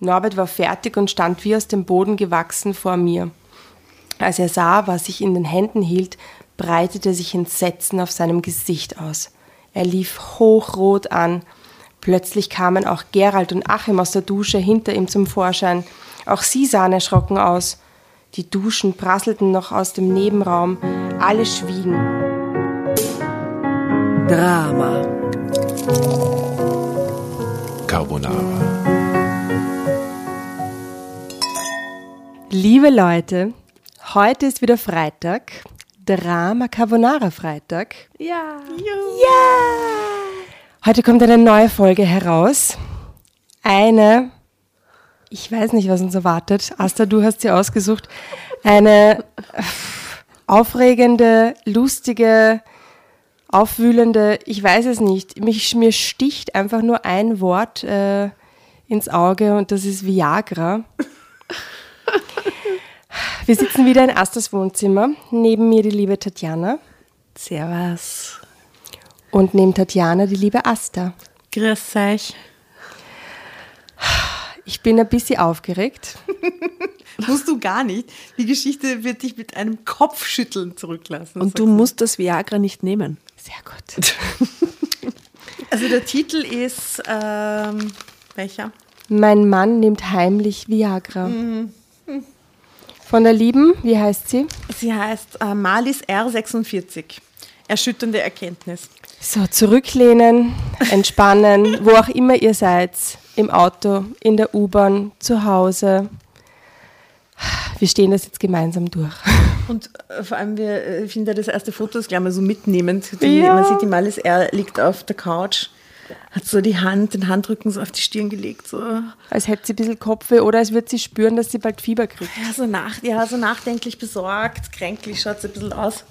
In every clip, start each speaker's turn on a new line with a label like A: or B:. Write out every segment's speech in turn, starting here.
A: Norbert war fertig und stand wie aus dem Boden gewachsen vor mir. Als er sah, was ich in den Händen hielt, breitete sich Entsetzen auf seinem Gesicht aus. Er lief hochrot an. Plötzlich kamen auch Gerald und Achim aus der Dusche hinter ihm zum Vorschein. Auch sie sahen erschrocken aus. Die Duschen prasselten noch aus dem Nebenraum. Alle schwiegen.
B: Drama.
C: Carbonara.
A: Liebe Leute, heute ist wieder Freitag. Drama Carbonara Freitag.
B: Ja.
A: Heute kommt eine neue Folge heraus. Eine, ich weiß nicht, was uns erwartet. Asta, du hast sie ausgesucht. Eine aufregende, lustige, aufwühlende, ich weiß es nicht. Mich, mir sticht einfach nur ein Wort äh, ins Auge und das ist Viagra. Wir sitzen wieder in Astas Wohnzimmer. Neben mir die liebe Tatjana
B: Servus.
A: und neben Tatjana die liebe Asta.
B: Grüß euch.
A: Ich bin ein bisschen aufgeregt.
D: Musst du gar nicht. Die Geschichte wird dich mit einem Kopfschütteln zurücklassen.
B: Und du musst das Viagra nicht nehmen.
A: Sehr gut.
D: Also der Titel ist, ähm, welcher?
A: Mein Mann nimmt heimlich Viagra. Von der Lieben, wie heißt sie?
D: Sie heißt äh, Malis R46. Erschütternde Erkenntnis.
A: So, zurücklehnen, entspannen, wo auch immer ihr seid. Im Auto, in der U-Bahn, zu Hause. Wir stehen das jetzt gemeinsam durch.
D: Und äh, vor allem, wir äh, ich finde das erste Foto ist gleich mal so mitnehmend. Die,
A: Ja.
D: Man sieht, die Malis R liegt auf der Couch, hat so die Hand, den Handrücken so auf die Stirn gelegt. So, ja,
A: Als hätte sie ein bisschen Kopfweh oder als würde sie spüren, dass sie bald Fieber kriegt.
D: so, nach, ja, so nachdenklich besorgt, kränklich schaut sie ein bisschen aus.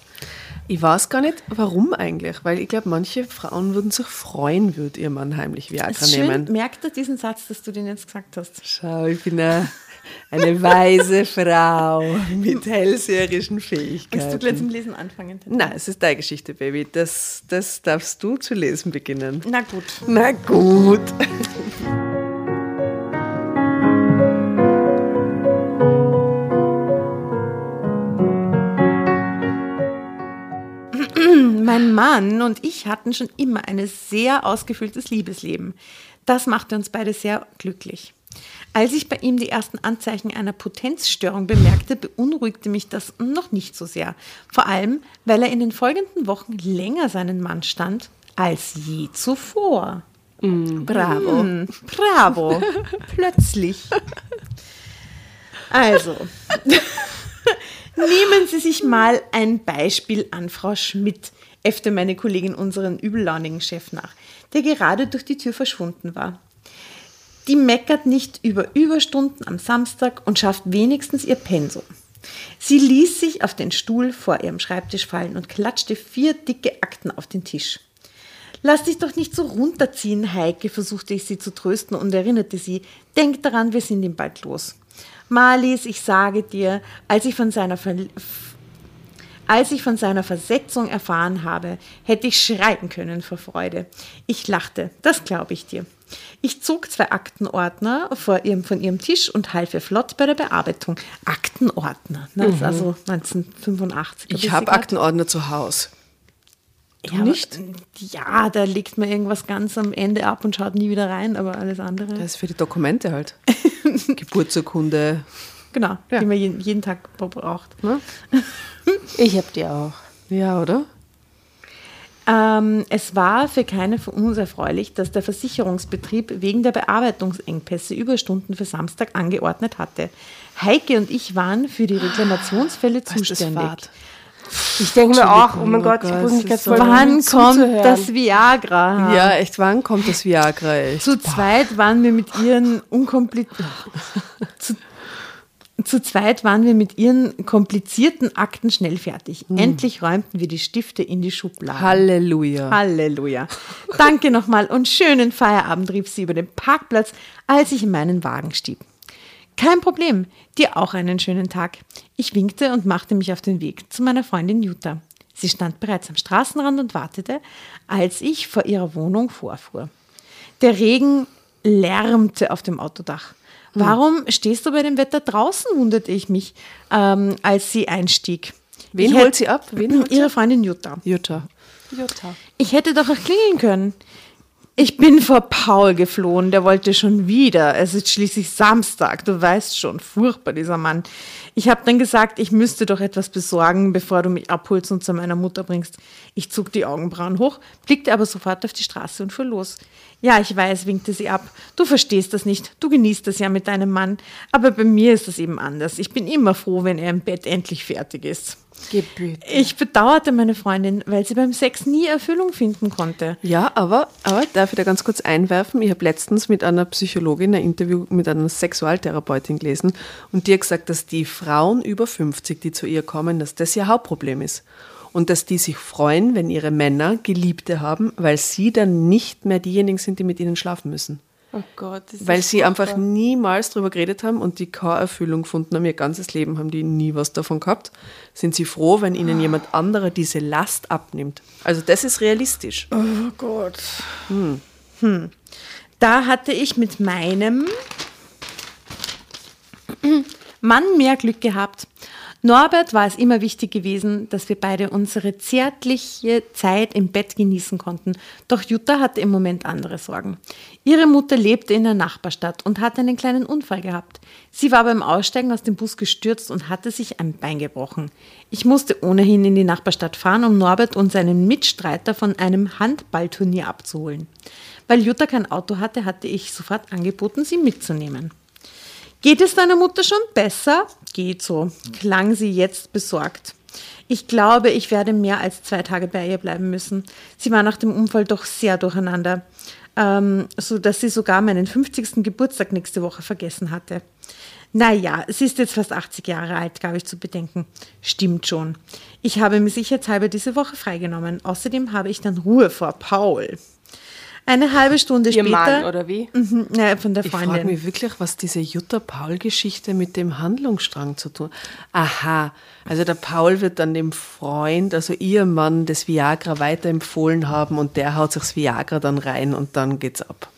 B: Ich weiß gar nicht, warum eigentlich, weil ich glaube, manche Frauen würden sich freuen, würde ihr Mann heimlich Viagra
D: Es ist schön,
B: nehmen.
D: merkt er diesen Satz, dass du den jetzt gesagt hast?
B: Schau, ich bin eine, eine weise Frau mit hellseherischen Fähigkeiten.
D: Kannst du gleich zum Lesen anfangen?
B: Nein, es ist deine Geschichte, Baby. Das, das darfst du zu lesen beginnen.
D: Na gut.
B: Na gut.
D: Mein Mann und ich hatten schon immer ein sehr ausgefülltes Liebesleben. Das machte uns beide sehr glücklich. Als ich bei ihm die ersten Anzeichen einer Potenzstörung bemerkte, beunruhigte mich das noch nicht so sehr. Vor allem, weil er in den folgenden Wochen länger seinen Mann stand als je zuvor.
B: Bravo.
D: Hm, bravo. Plötzlich. Also, nehmen Sie sich mal ein Beispiel an Frau Schmidt, äffte meine Kollegin unseren übellaunigen Chef nach, der gerade durch die Tür verschwunden war. Die meckert nicht über Überstunden am Samstag und schafft wenigstens ihr Pensum. Sie ließ sich auf den Stuhl vor ihrem Schreibtisch fallen und klatschte vier dicke Akten auf den Tisch. Lass dich doch nicht so runterziehen, Heike, versuchte ich sie zu trösten und erinnerte sie, denk daran, wir sind ihm bald los. Marlies, ich sage dir, als ich von seiner Ver als ich von seiner Versetzung erfahren habe, hätte ich schreien können vor Freude. Ich lachte, das glaube ich dir. Ich zog zwei Aktenordner vor ihrem, von ihrem Tisch und half ihr flott bei der Bearbeitung. Aktenordner, ne? das ist also 1985.
B: Ich habe Aktenordner zu Hause.
D: ja, nicht? Ja, da legt man irgendwas ganz am Ende ab und schaut nie wieder rein, aber alles andere.
B: Das ist für die Dokumente halt. Geburtsurkunde.
D: genau,
B: Ja.
D: die man jeden, jeden Tag braucht.
B: Ne?
A: Ich hab die auch.
B: Ja, oder?
D: Ähm, es war für keine von uns erfreulich, dass der Versicherungsbetrieb wegen der Bearbeitungsengpässe Überstunden für Samstag angeordnet hatte. Heike und ich waren für die Reklamationsfälle
B: Was ist das
D: zuständig.
A: Ich denke mir auch, oh mein
B: oh
A: Gott, ich
B: Gott,
A: muss mich
B: ist so-
A: voll
D: Wann kommt
A: zuzuhören.
D: das Viagra?
B: Ja, echt, wann kommt das Viagra? Echt?
D: Zu zweit waren wir mit ihren unkomplizierten zu, zweit waren wir mit ihren komplizierten Akten schnell fertig. Endlich räumten wir die Stifte in die Schubladen.
B: Halleluja.
D: Halleluja. Danke nochmal und schönen Feierabend rief sie über den Parkplatz, als ich in meinen Wagen stieg. Kein Problem, dir auch einen schönen Tag. Ich winkte und machte mich auf den Weg zu meiner Freundin Jutta. Sie stand bereits am Straßenrand und wartete, als ich vor ihrer Wohnung vorfuhr. Der Regen lärmte auf dem Autodach. Warum stehst du bei dem Wetter draußen, wunderte ich mich, ähm, als sie einstieg.
B: Wen
D: Ich
B: holt
D: hätte-
B: sie ab? Wen holt
D: Ihre? Freundin Jutta.
B: Jutta.
A: Jutta.
D: Ich hätte doch auch klingeln können. Ich bin vor Paul geflohen, der wollte schon wieder. Es ist schließlich Samstag, du weißt schon, furchtbar dieser Mann. Ich habe dann gesagt, ich müsste doch etwas besorgen, bevor du mich abholst und zu meiner Mutter bringst. Ich zog die Augenbrauen hoch, blickte aber sofort auf die Straße und fuhr los. Ja, ich weiß, winkte sie ab. Du verstehst das nicht, du genießt das ja mit deinem Mann. Aber bei mir ist das eben anders. Ich bin immer froh, wenn er im Bett endlich fertig ist.
A: Gebüt.
D: Ich bedauerte meine Freundin, weil sie beim Sex nie Erfüllung finden konnte.
B: Ja, aber, aber darf ich da ganz kurz einwerfen? Ich habe letztens mit einer Psychologin ein Interview mit einer Sexualtherapeutin gelesen und die hat gesagt, dass die Frauen über 50, die zu ihr kommen, dass das ihr Hauptproblem ist. Und dass die sich freuen, wenn ihre Männer Geliebte haben, weil sie dann nicht mehr diejenigen sind, die mit ihnen schlafen müssen.
A: Oh Gott. das
B: Weil sie einfach
A: furchtbar.
B: niemals darüber geredet haben und die keine Erfüllung gefunden haben. Ihr ganzes Leben haben die nie was davon gehabt. Sind sie froh, wenn ihnen jemand anderer diese Last abnimmt. Also das ist realistisch.
D: Oh Gott. Hm. Da hatte ich mit meinem Mann mehr Glück gehabt. Norbert war es immer wichtig gewesen, dass wir beide unsere zärtliche Zeit im Bett genießen konnten. Doch Jutta hatte im Moment andere Sorgen. Ihre Mutter lebte in der Nachbarstadt und hatte einen kleinen Unfall gehabt. Sie war beim Aussteigen aus dem Bus gestürzt und hatte sich ein Bein gebrochen. Ich musste ohnehin in die Nachbarstadt fahren, um Norbert und seinen Mitstreiter von einem Handballturnier abzuholen. Weil Jutta kein Auto hatte, hatte ich sofort angeboten, sie mitzunehmen. Geht es deiner Mutter schon besser? Geht so, klang sie jetzt besorgt. Ich glaube, ich werde mehr als zwei Tage bei ihr bleiben müssen. Sie war nach dem Unfall doch sehr durcheinander, ähm, so dass sie sogar meinen 50. Geburtstag nächste Woche vergessen hatte. Naja, sie ist jetzt fast 80 Jahre alt, gab ich zu bedenken. Stimmt schon. Ich habe mir sicherheitshalber diese Woche freigenommen. Außerdem habe ich dann Ruhe vor Paul. Eine halbe Stunde
A: Ihr
D: später.
A: Mann, oder wie?
D: Mhm, ja, von der
B: Ich frage
D: Freundin.
B: mich wirklich, was diese Jutta-Paul-Geschichte mit dem Handlungsstrang zu tun Aha, also der Paul wird dann dem Freund, also ihr Mann, das Viagra weiterempfohlen haben und der haut sich das Viagra dann rein und dann geht's ab.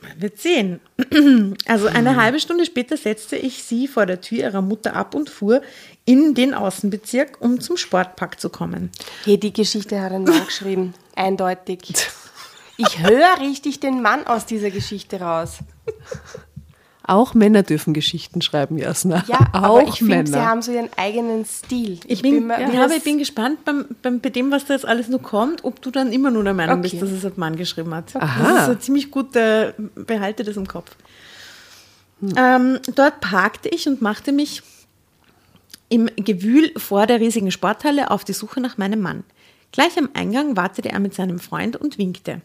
D: Man wird sehen. Also eine halbe Stunde später setzte ich sie vor der Tür ihrer Mutter ab und fuhr in den Außenbezirk, um zum Sportpark zu kommen.
A: Hey, die Geschichte hat ein Mann geschrieben. Eindeutig. Ich höre richtig den Mann aus dieser Geschichte raus.
B: Auch Männer dürfen Geschichten schreiben, Jasna.
A: Ja,
B: auch
A: aber ich finde,
B: Männer.
A: sie haben so ihren eigenen Stil.
D: Ich bin,
A: mir-
D: ja, aber ich bin gespannt beim, beim, bei dem, was da jetzt alles noch kommt, ob du dann immer nur der Meinung
A: Okay.
D: bist, dass es ein Mann geschrieben hat.
B: Aha.
D: Das ist ein ziemlich gut, äh, behalte das im Kopf. Ähm, dort parkte ich und machte mich im Gewühl vor der riesigen Sporthalle auf die Suche nach meinem Mann. Gleich am Eingang wartete er mit seinem Freund und winkte.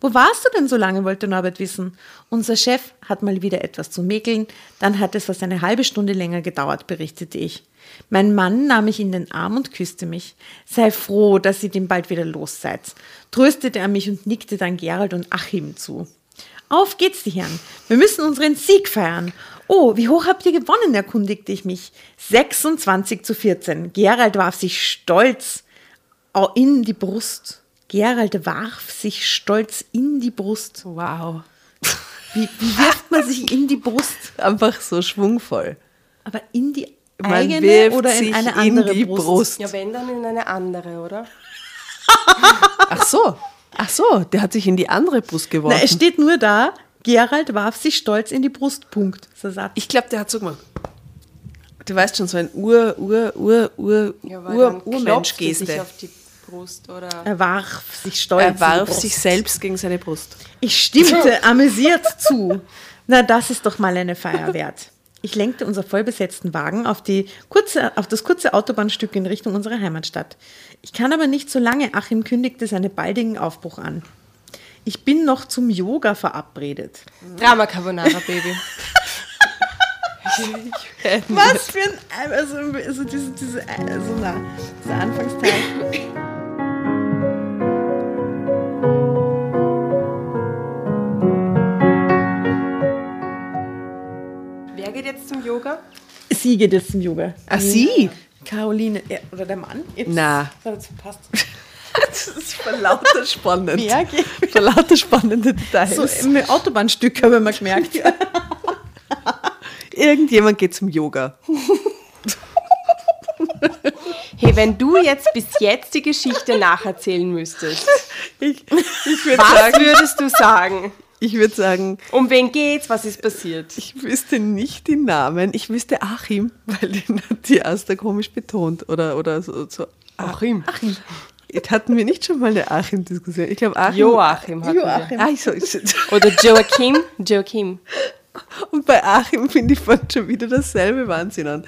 D: Wo warst du denn so lange, wollte Norbert wissen. Unser Chef hat mal wieder etwas zu mäkeln, dann hat es fast eine halbe Stunde länger gedauert, berichtete ich. Mein Mann nahm mich in den Arm und küsste mich. Sei froh, dass ihr dem bald wieder los seid. Tröstete er mich und nickte dann Gerald und Achim zu. Auf geht's, die Herren. Wir müssen unseren Sieg feiern. Oh, wie hoch habt ihr gewonnen, erkundigte ich mich. 26 zu 14. Gerald warf sich stolz in die Brust. Gerald warf sich stolz in die Brust.
B: wow.
D: Wie, wie wirft man sich in die Brust?
B: Einfach so schwungvoll.
D: Aber in die
B: Man
D: eigene
B: wirft
D: oder in
B: sich
D: eine
B: in
D: andere
B: die
D: Brust?
B: Brust.
A: Ja, wenn dann in eine andere, oder?
B: Ach so. Ach so, der hat sich in die andere Brust geworfen.
D: Na, es steht nur da, Gerald warf sich stolz in die Brust. Punkt.
B: Ich glaube, der hat so gemacht. Du weißt schon, so ein Ur, Ur, Ur, Ur,
A: Ja,
B: Ur, Urmensch-Geste.
A: die Brust, oder?
D: Er warf sich stolz.
B: Er warf sich selbst gegen seine Brust.
D: Ich stimmte amüsiert zu. Na, das ist doch mal eine Feier wert. Ich lenkte unser vollbesetzten Wagen auf, die kurze, auf das kurze Autobahnstück in Richtung unserer Heimatstadt. Ich kann aber nicht so lange, Achim kündigte seinen baldigen Aufbruch an. Ich bin noch zum Yoga verabredet.
A: Drama Carbonara, Baby.
D: Was für ein, also, also diese, diese, also na, dieser Anfangsteil.
A: Wer geht jetzt zum Yoga?
D: Sie geht jetzt zum Yoga.
B: Ah, sie?
D: Caroline, ja, oder der Mann? Jetzt
B: Na.
D: Das hat jetzt.
B: Das ist vor lauter spannend.
D: Mehr geht.
B: Vor lauter spannende Details.
D: So im Autobahnstück habe ich mal gemerkt.
B: Irgendjemand geht zum Yoga.
A: Hey, wenn du jetzt bis jetzt die Geschichte nacherzählen müsstest,
B: Ich, ich würde
A: was
B: sagen,
A: würdest du sagen?
B: Ich würde sagen,
A: Um wen geht's? Was ist passiert?
B: ich wüsste nicht die Namen. Ich wüsste Achim, weil den hat die Asta komisch betont. Oder, oder so, so.
A: Achim.
B: Achim. Hatten wir nicht schon mal eine Achim-Diskussion? Ich glaube, Achim.
A: Joachim hatten
D: Joachim.
B: Ah, so,
A: wir. Oder Joachim. Joachim.
B: Und bei Achim finde ich schon wieder dasselbe Wahnsinn an.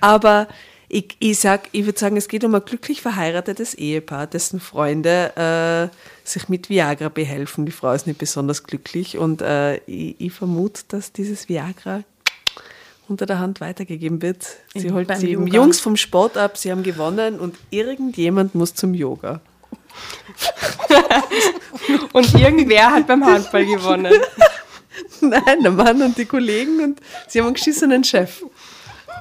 B: Aber ich, ich, sag, ich würde sagen, es geht um ein glücklich verheiratetes Ehepaar, dessen Freunde äh, sich mit Viagra behelfen. Die Frau ist nicht besonders glücklich und äh, ich, ich vermute, dass dieses Viagra unter der Hand weitergegeben wird. Sie
D: In-
B: holt
D: Yoga.
B: Jungs vom Sport ab, sie haben gewonnen und irgendjemand muss zum Yoga.
A: Und irgendwer hat beim Handball gewonnen.
B: Nein, der Mann und die Kollegen und sie haben einen geschissenen Chef.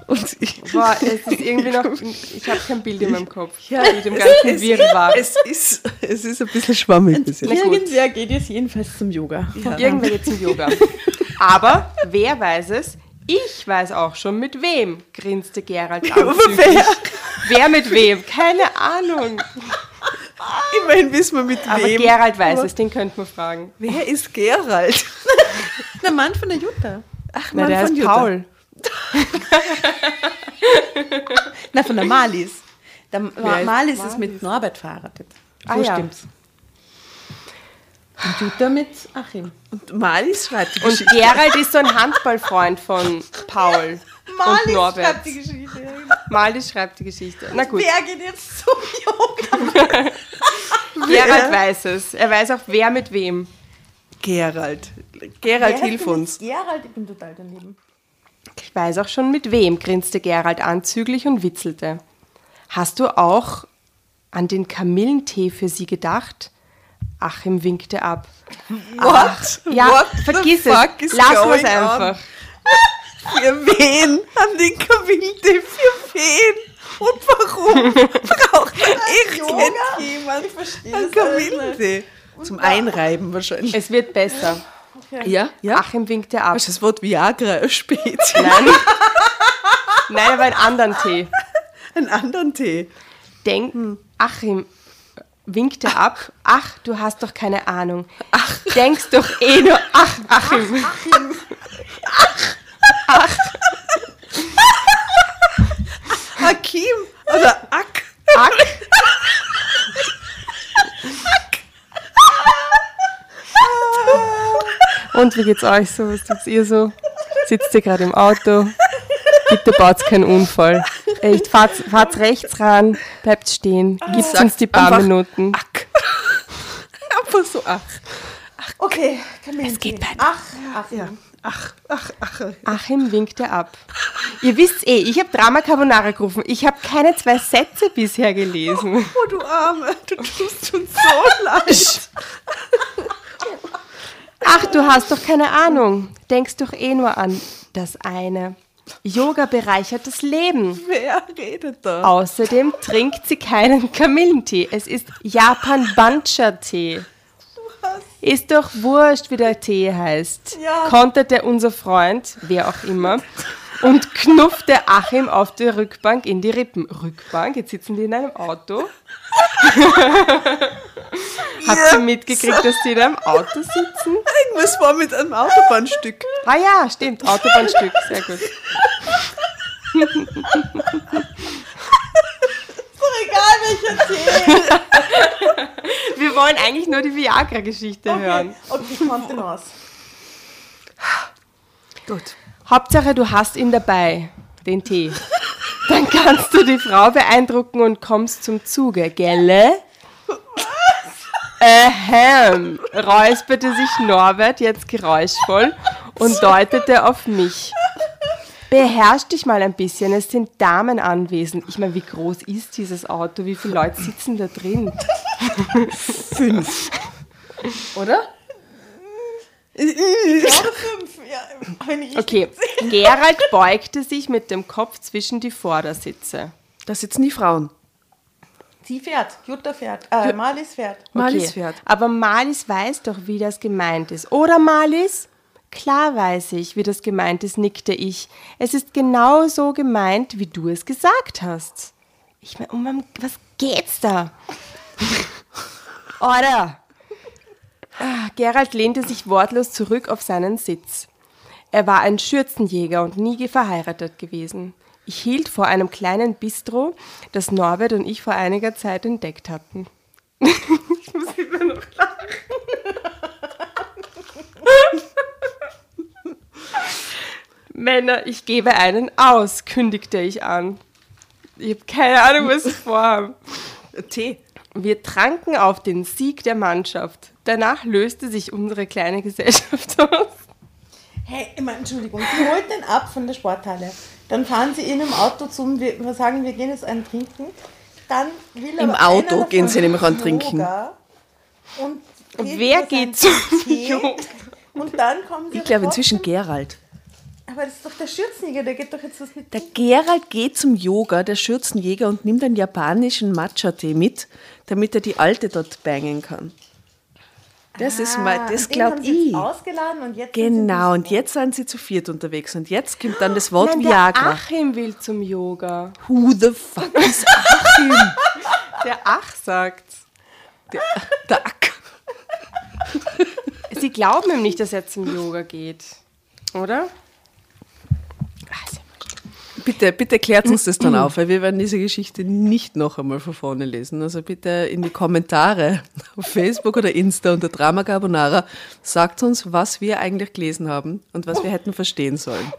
B: Und ich,
A: Boah, es ist irgendwie noch. Ich habe kein Bild in meinem Kopf.
B: Ja,
A: mit dem ganzen Wirrwarr.
B: Es ist, es ist ein bisschen schwammig bis jetzt.
D: Irgendwer geht jetzt jedenfalls zum Yoga.
A: Irgendwer geht zum Yoga. Aber wer weiß es? Ich weiß auch schon mit wem, grinste Gerald anzüglich.
B: wer?
A: Wer mit wem? Keine Ahnung.
B: Immerhin wissen wir mit
A: Aber
B: wem.
A: Gerald weiß es, den könnten wir fragen.
B: Wer ist Gerald?
D: Der Mann von der Jutta.
B: Ach,
A: Na, der heißt
B: Jutta.
A: Paul.
D: Na, von der Malis. Der Ma Malis ist mit Norbert verheiratet.
A: Ah,
D: so
A: ja.
D: stimmt's. Und Jutta mit Achim.
B: Und Malis schreibt die
A: Und
B: Geschichte.
A: Gerald ist so ein Handballfreund von Paul und Norbert.
D: Geschichte.
A: Malis schreibt die Geschichte. Na gut,
D: Wer geht jetzt zum Yoga?
A: Gerald weiß es. Er weiß auch, wer mit wem.
B: Gerald. Gerald, hilf uns.
D: Gerald, ich bin total daneben.
A: Ich weiß auch schon mit wem, grinste Gerald anzüglich und witzelte. Hast du auch an den Kamillentee für sie gedacht? Achim winkte ab.
B: What?
A: Ja,
B: What
A: vergiss es. Lass
B: on?
A: einfach.
B: Für wen haben den Kamillentee für wen? Und warum braucht irgendjemand
D: Ich verstehe
B: einen Kamillentee? Zum Einreiben wahrscheinlich.
A: Es wird besser.
B: Ja, ja.
A: Achim winkte ab.
B: Hast du das Wort Viagra spät?
A: Nein. Nein, aber einen anderen Tee.
B: Einen anderen Tee.
A: Denk, Achim winkte ab. Ach, du hast doch keine Ahnung. Ach. Denkst doch eh nur, ach, Achim.
B: Hakim oder Ack.
A: Ach. Und wie geht's euch so? Was tut ihr so? Sitzt ihr gerade im Auto? Bitte baut keinen Unfall. Echt, fahrt, fahrt rechts ran, bleibt stehen, gibt's uns die paar
B: einfach
A: Minuten.
B: Ack. Einfach so Ach.
D: Okay, es geht weiter. Ach, ach,
B: Ja. Ach, ach, ach.
A: Achim winkte ab. Ihr wisst eh, ich habe Drama Carbonara gerufen. Ich habe keine zwei Sätze bisher gelesen.
B: Oh, du Arme, du tust uns so leid.
A: Ach, du hast doch keine Ahnung. Denkst doch eh nur an das eine. Yoga bereichert das Leben.
B: Wer redet da?
A: Außerdem trinkt sie keinen Kamillentee. Es ist Japan Bancha Tee. Ist doch wurscht, wie der Tee heißt.
D: Ja.
A: Konterte unser Freund, wer auch immer, und knuffte Achim auf der Rückbank in die Rippen. Rückbank? Jetzt sitzen die in einem Auto. Habt ihr mitgekriegt, dass die in einem Auto sitzen?
B: Irgendwas war mit einem Autobahnstück.
A: Ah ja, stimmt, Autobahnstück, sehr gut.
D: egal welcher.
A: Wir wollen eigentlich nur die Viagra-Geschichte hören.
D: Okay, Kontenance.
B: Gut.
A: Hauptsache, du hast ihn dabei, den Tee. Dann kannst du die Frau beeindrucken und kommst zum Zuge, gelle? Ahem, räusperte sich Norbert jetzt geräuschvoll und deutete auf mich. Beherrsch dich mal ein bisschen, es sind Damen anwesend. Ich meine, wie groß ist dieses Auto? Wie viele Leute sitzen da drin?
B: Fünf.
A: Oder?
D: fünf. Ja, wenn ich
A: Okay, Gerald beugte sich mit dem Kopf zwischen die Vordersitze.
B: Da sitzen die Frauen.
D: sie fährt, Jutta fährt, äh, Marlies fährt.
B: Marlies fährt.
A: Aber Marlies weiß doch, wie das gemeint ist. Oder Marlies? Klar weiß ich, wie das gemeint ist, nickte ich. Es ist genau so gemeint, wie du es gesagt hast. Ich meine, um was geht's da? Oder? Ah, Gerald lehnte sich wortlos zurück auf seinen Sitz. Er war ein Schürzenjäger und nie verheiratet gewesen. Ich hielt vor einem kleinen Bistro, das Norbert und ich vor einiger Zeit entdeckt hatten. ich muss immer noch lachen. Männer, ich gebe einen aus, kündigte ich an. Ich habe keine Ahnung, was sie vorhaben.
B: Tee.
A: Wir tranken auf den Sieg der Mannschaft. Danach löste sich unsere kleine Gesellschaft aus.
D: Hey, immer, Entschuldigung, die holt den ab von der Sporthalle. Dann fahren sie in einem Auto zum, wir wir sagen, wir gehen jetzt einen trinken. Dann will
B: Im Auto gehen sie nämlich einen trinken.
D: Und,
A: Und
D: geht
A: wer geht zum Yoga?
D: Und dann kommen sie
B: Ich glaube inzwischen Gerald.
D: Aber das ist doch der Schürzenjäger, der geht doch jetzt was mit.
B: Der Gerald geht zum Yoga, der Schürzenjäger, und nimmt einen japanischen Matcha-Tee mit, damit er die Alte dort bangen kann. Das ist mal, das
D: Ah, den
B: glaube ich.
D: ausgeladen und jetzt
B: Genau,
D: sie
B: und jetzt sind sie zu viert unterwegs. Und jetzt kommt dann das Wort
A: Nein, der
B: Viagra.
A: Achim will zum Yoga.
B: Who the fuck is Achim?
A: Der Ach sagt.
B: Der Ack.
A: Sie glauben ihm nicht, dass er zum Yoga geht. Oder?
B: Bitte, bitte klärt uns das dann auf, weil wir werden diese Geschichte nicht noch einmal von vorne lesen. Also bitte in die Kommentare auf Facebook oder Insta unter Drama Carbonara sagt uns, was wir eigentlich gelesen haben und was wir hätten verstehen sollen.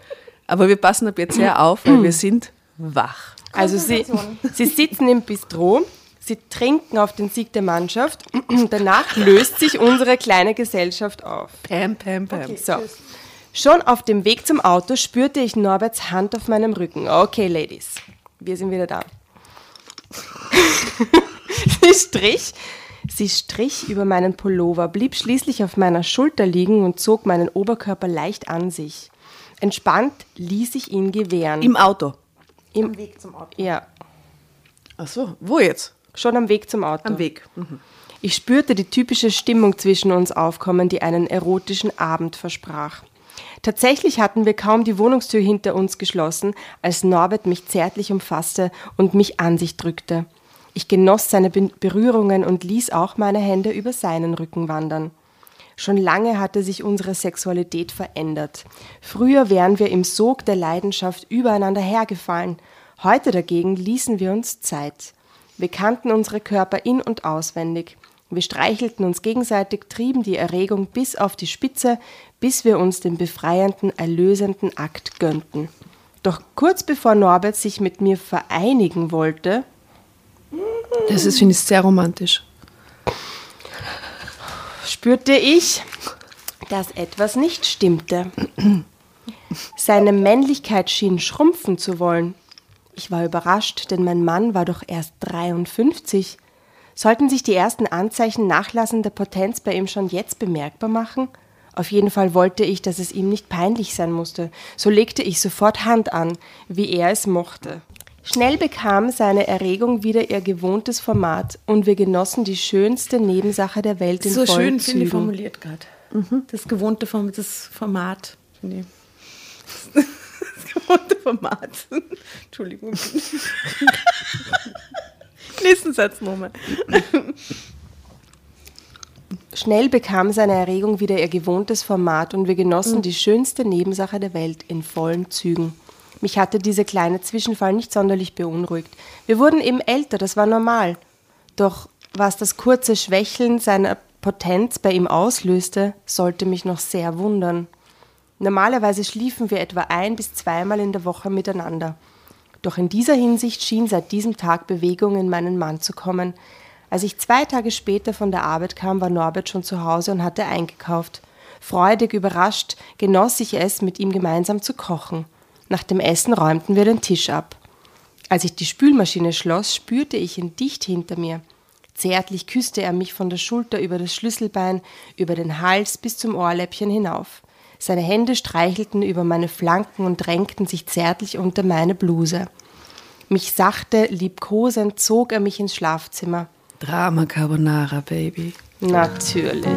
B: Aber wir passen ab jetzt sehr auf, weil wir sind wach.
A: Also sie, sie sitzen im Bistro, sie trinken auf den Sieg der Mannschaft und danach löst sich unsere kleine Gesellschaft auf.
B: Pam, pam, pam.
A: So. Schon auf dem Weg zum Auto spürte ich Norberts Hand auf meinem Rücken. Okay, Ladies, wir sind wieder da. sie strich, sie strich über meinen Pullover, blieb schließlich auf meiner Schulter liegen und zog meinen Oberkörper leicht an sich. Entspannt ließ ich ihn gewähren.
B: Im Auto.
D: am Weg zum Auto.
A: ja,
B: Ach so, wo jetzt?
A: schon am Weg zum Auto.
B: Am Weg. Mhm.
A: Ich spürte die typische Stimmung zwischen uns aufkommen, die einen erotischen Abend versprach. Tatsächlich hatten wir kaum die Wohnungstür hinter uns geschlossen, als Norbert mich zärtlich umfasste und mich an sich drückte. Ich genoss seine Be- Berührungen und ließ auch meine Hände über seinen Rücken wandern. Schon lange hatte sich unsere Sexualität verändert. Früher wären wir im Sog der Leidenschaft übereinander hergefallen. Heute dagegen ließen wir uns Zeit. Wir kannten unsere Körper in- und auswendig. Wir streichelten uns gegenseitig, trieben die Erregung bis auf die Spitze, bis wir uns den befreienden, erlösenden Akt gönnten. Doch kurz bevor Norbert sich mit mir vereinigen wollte,
B: Das ist, finde ich, sehr romantisch.
A: spürte ich, dass etwas nicht stimmte. Seine Männlichkeit schien schrumpfen zu wollen. Ich war überrascht, denn mein Mann war doch erst 53. Sollten sich die ersten Anzeichen nachlassender Potenz bei ihm schon jetzt bemerkbar machen? Auf jeden Fall wollte ich, dass es ihm nicht peinlich sein musste. So legte ich sofort Hand an, wie er es mochte. Schnell bekam seine Erregung wieder ihr gewohntes Format und wir genossen die schönste Nebensache der Welt in
D: so schön, finde ich, formuliert gerade. Das gewohnte Form, das Format. Nee. Das gewohnte Format. Entschuldigung. Nächsten Satz nochmal.
A: Schnell bekam seine Erregung wieder ihr gewohntes Format und wir genossen die schönste Nebensache der Welt in vollen Zügen. Mich hatte dieser kleine Zwischenfall nicht sonderlich beunruhigt. Wir wurden eben älter, das war normal. Doch was das kurze Schwächeln seiner Potenz bei ihm auslöste, sollte mich noch sehr wundern. Normalerweise schliefen wir etwa ein bis zweimal in der Woche miteinander. Doch in dieser Hinsicht schien seit diesem Tag Bewegung in meinen Mann zu kommen. Als ich zwei Tage später von der Arbeit kam, war Norbert schon zu Hause und hatte eingekauft. Freudig überrascht genoss ich es, mit ihm gemeinsam zu kochen. Nach dem Essen räumten wir den Tisch ab. Als ich die Spülmaschine schloss, spürte ich ihn dicht hinter mir. Zärtlich küsste er mich von der Schulter über das Schlüsselbein, über den Hals bis zum Ohrläppchen hinauf. Seine Hände streichelten über meine Flanken und drängten sich zärtlich unter meine Bluse. Mich sachte, liebkosend zog er mich ins Schlafzimmer.
B: Drama Carbonara, Baby.
A: Natürlich.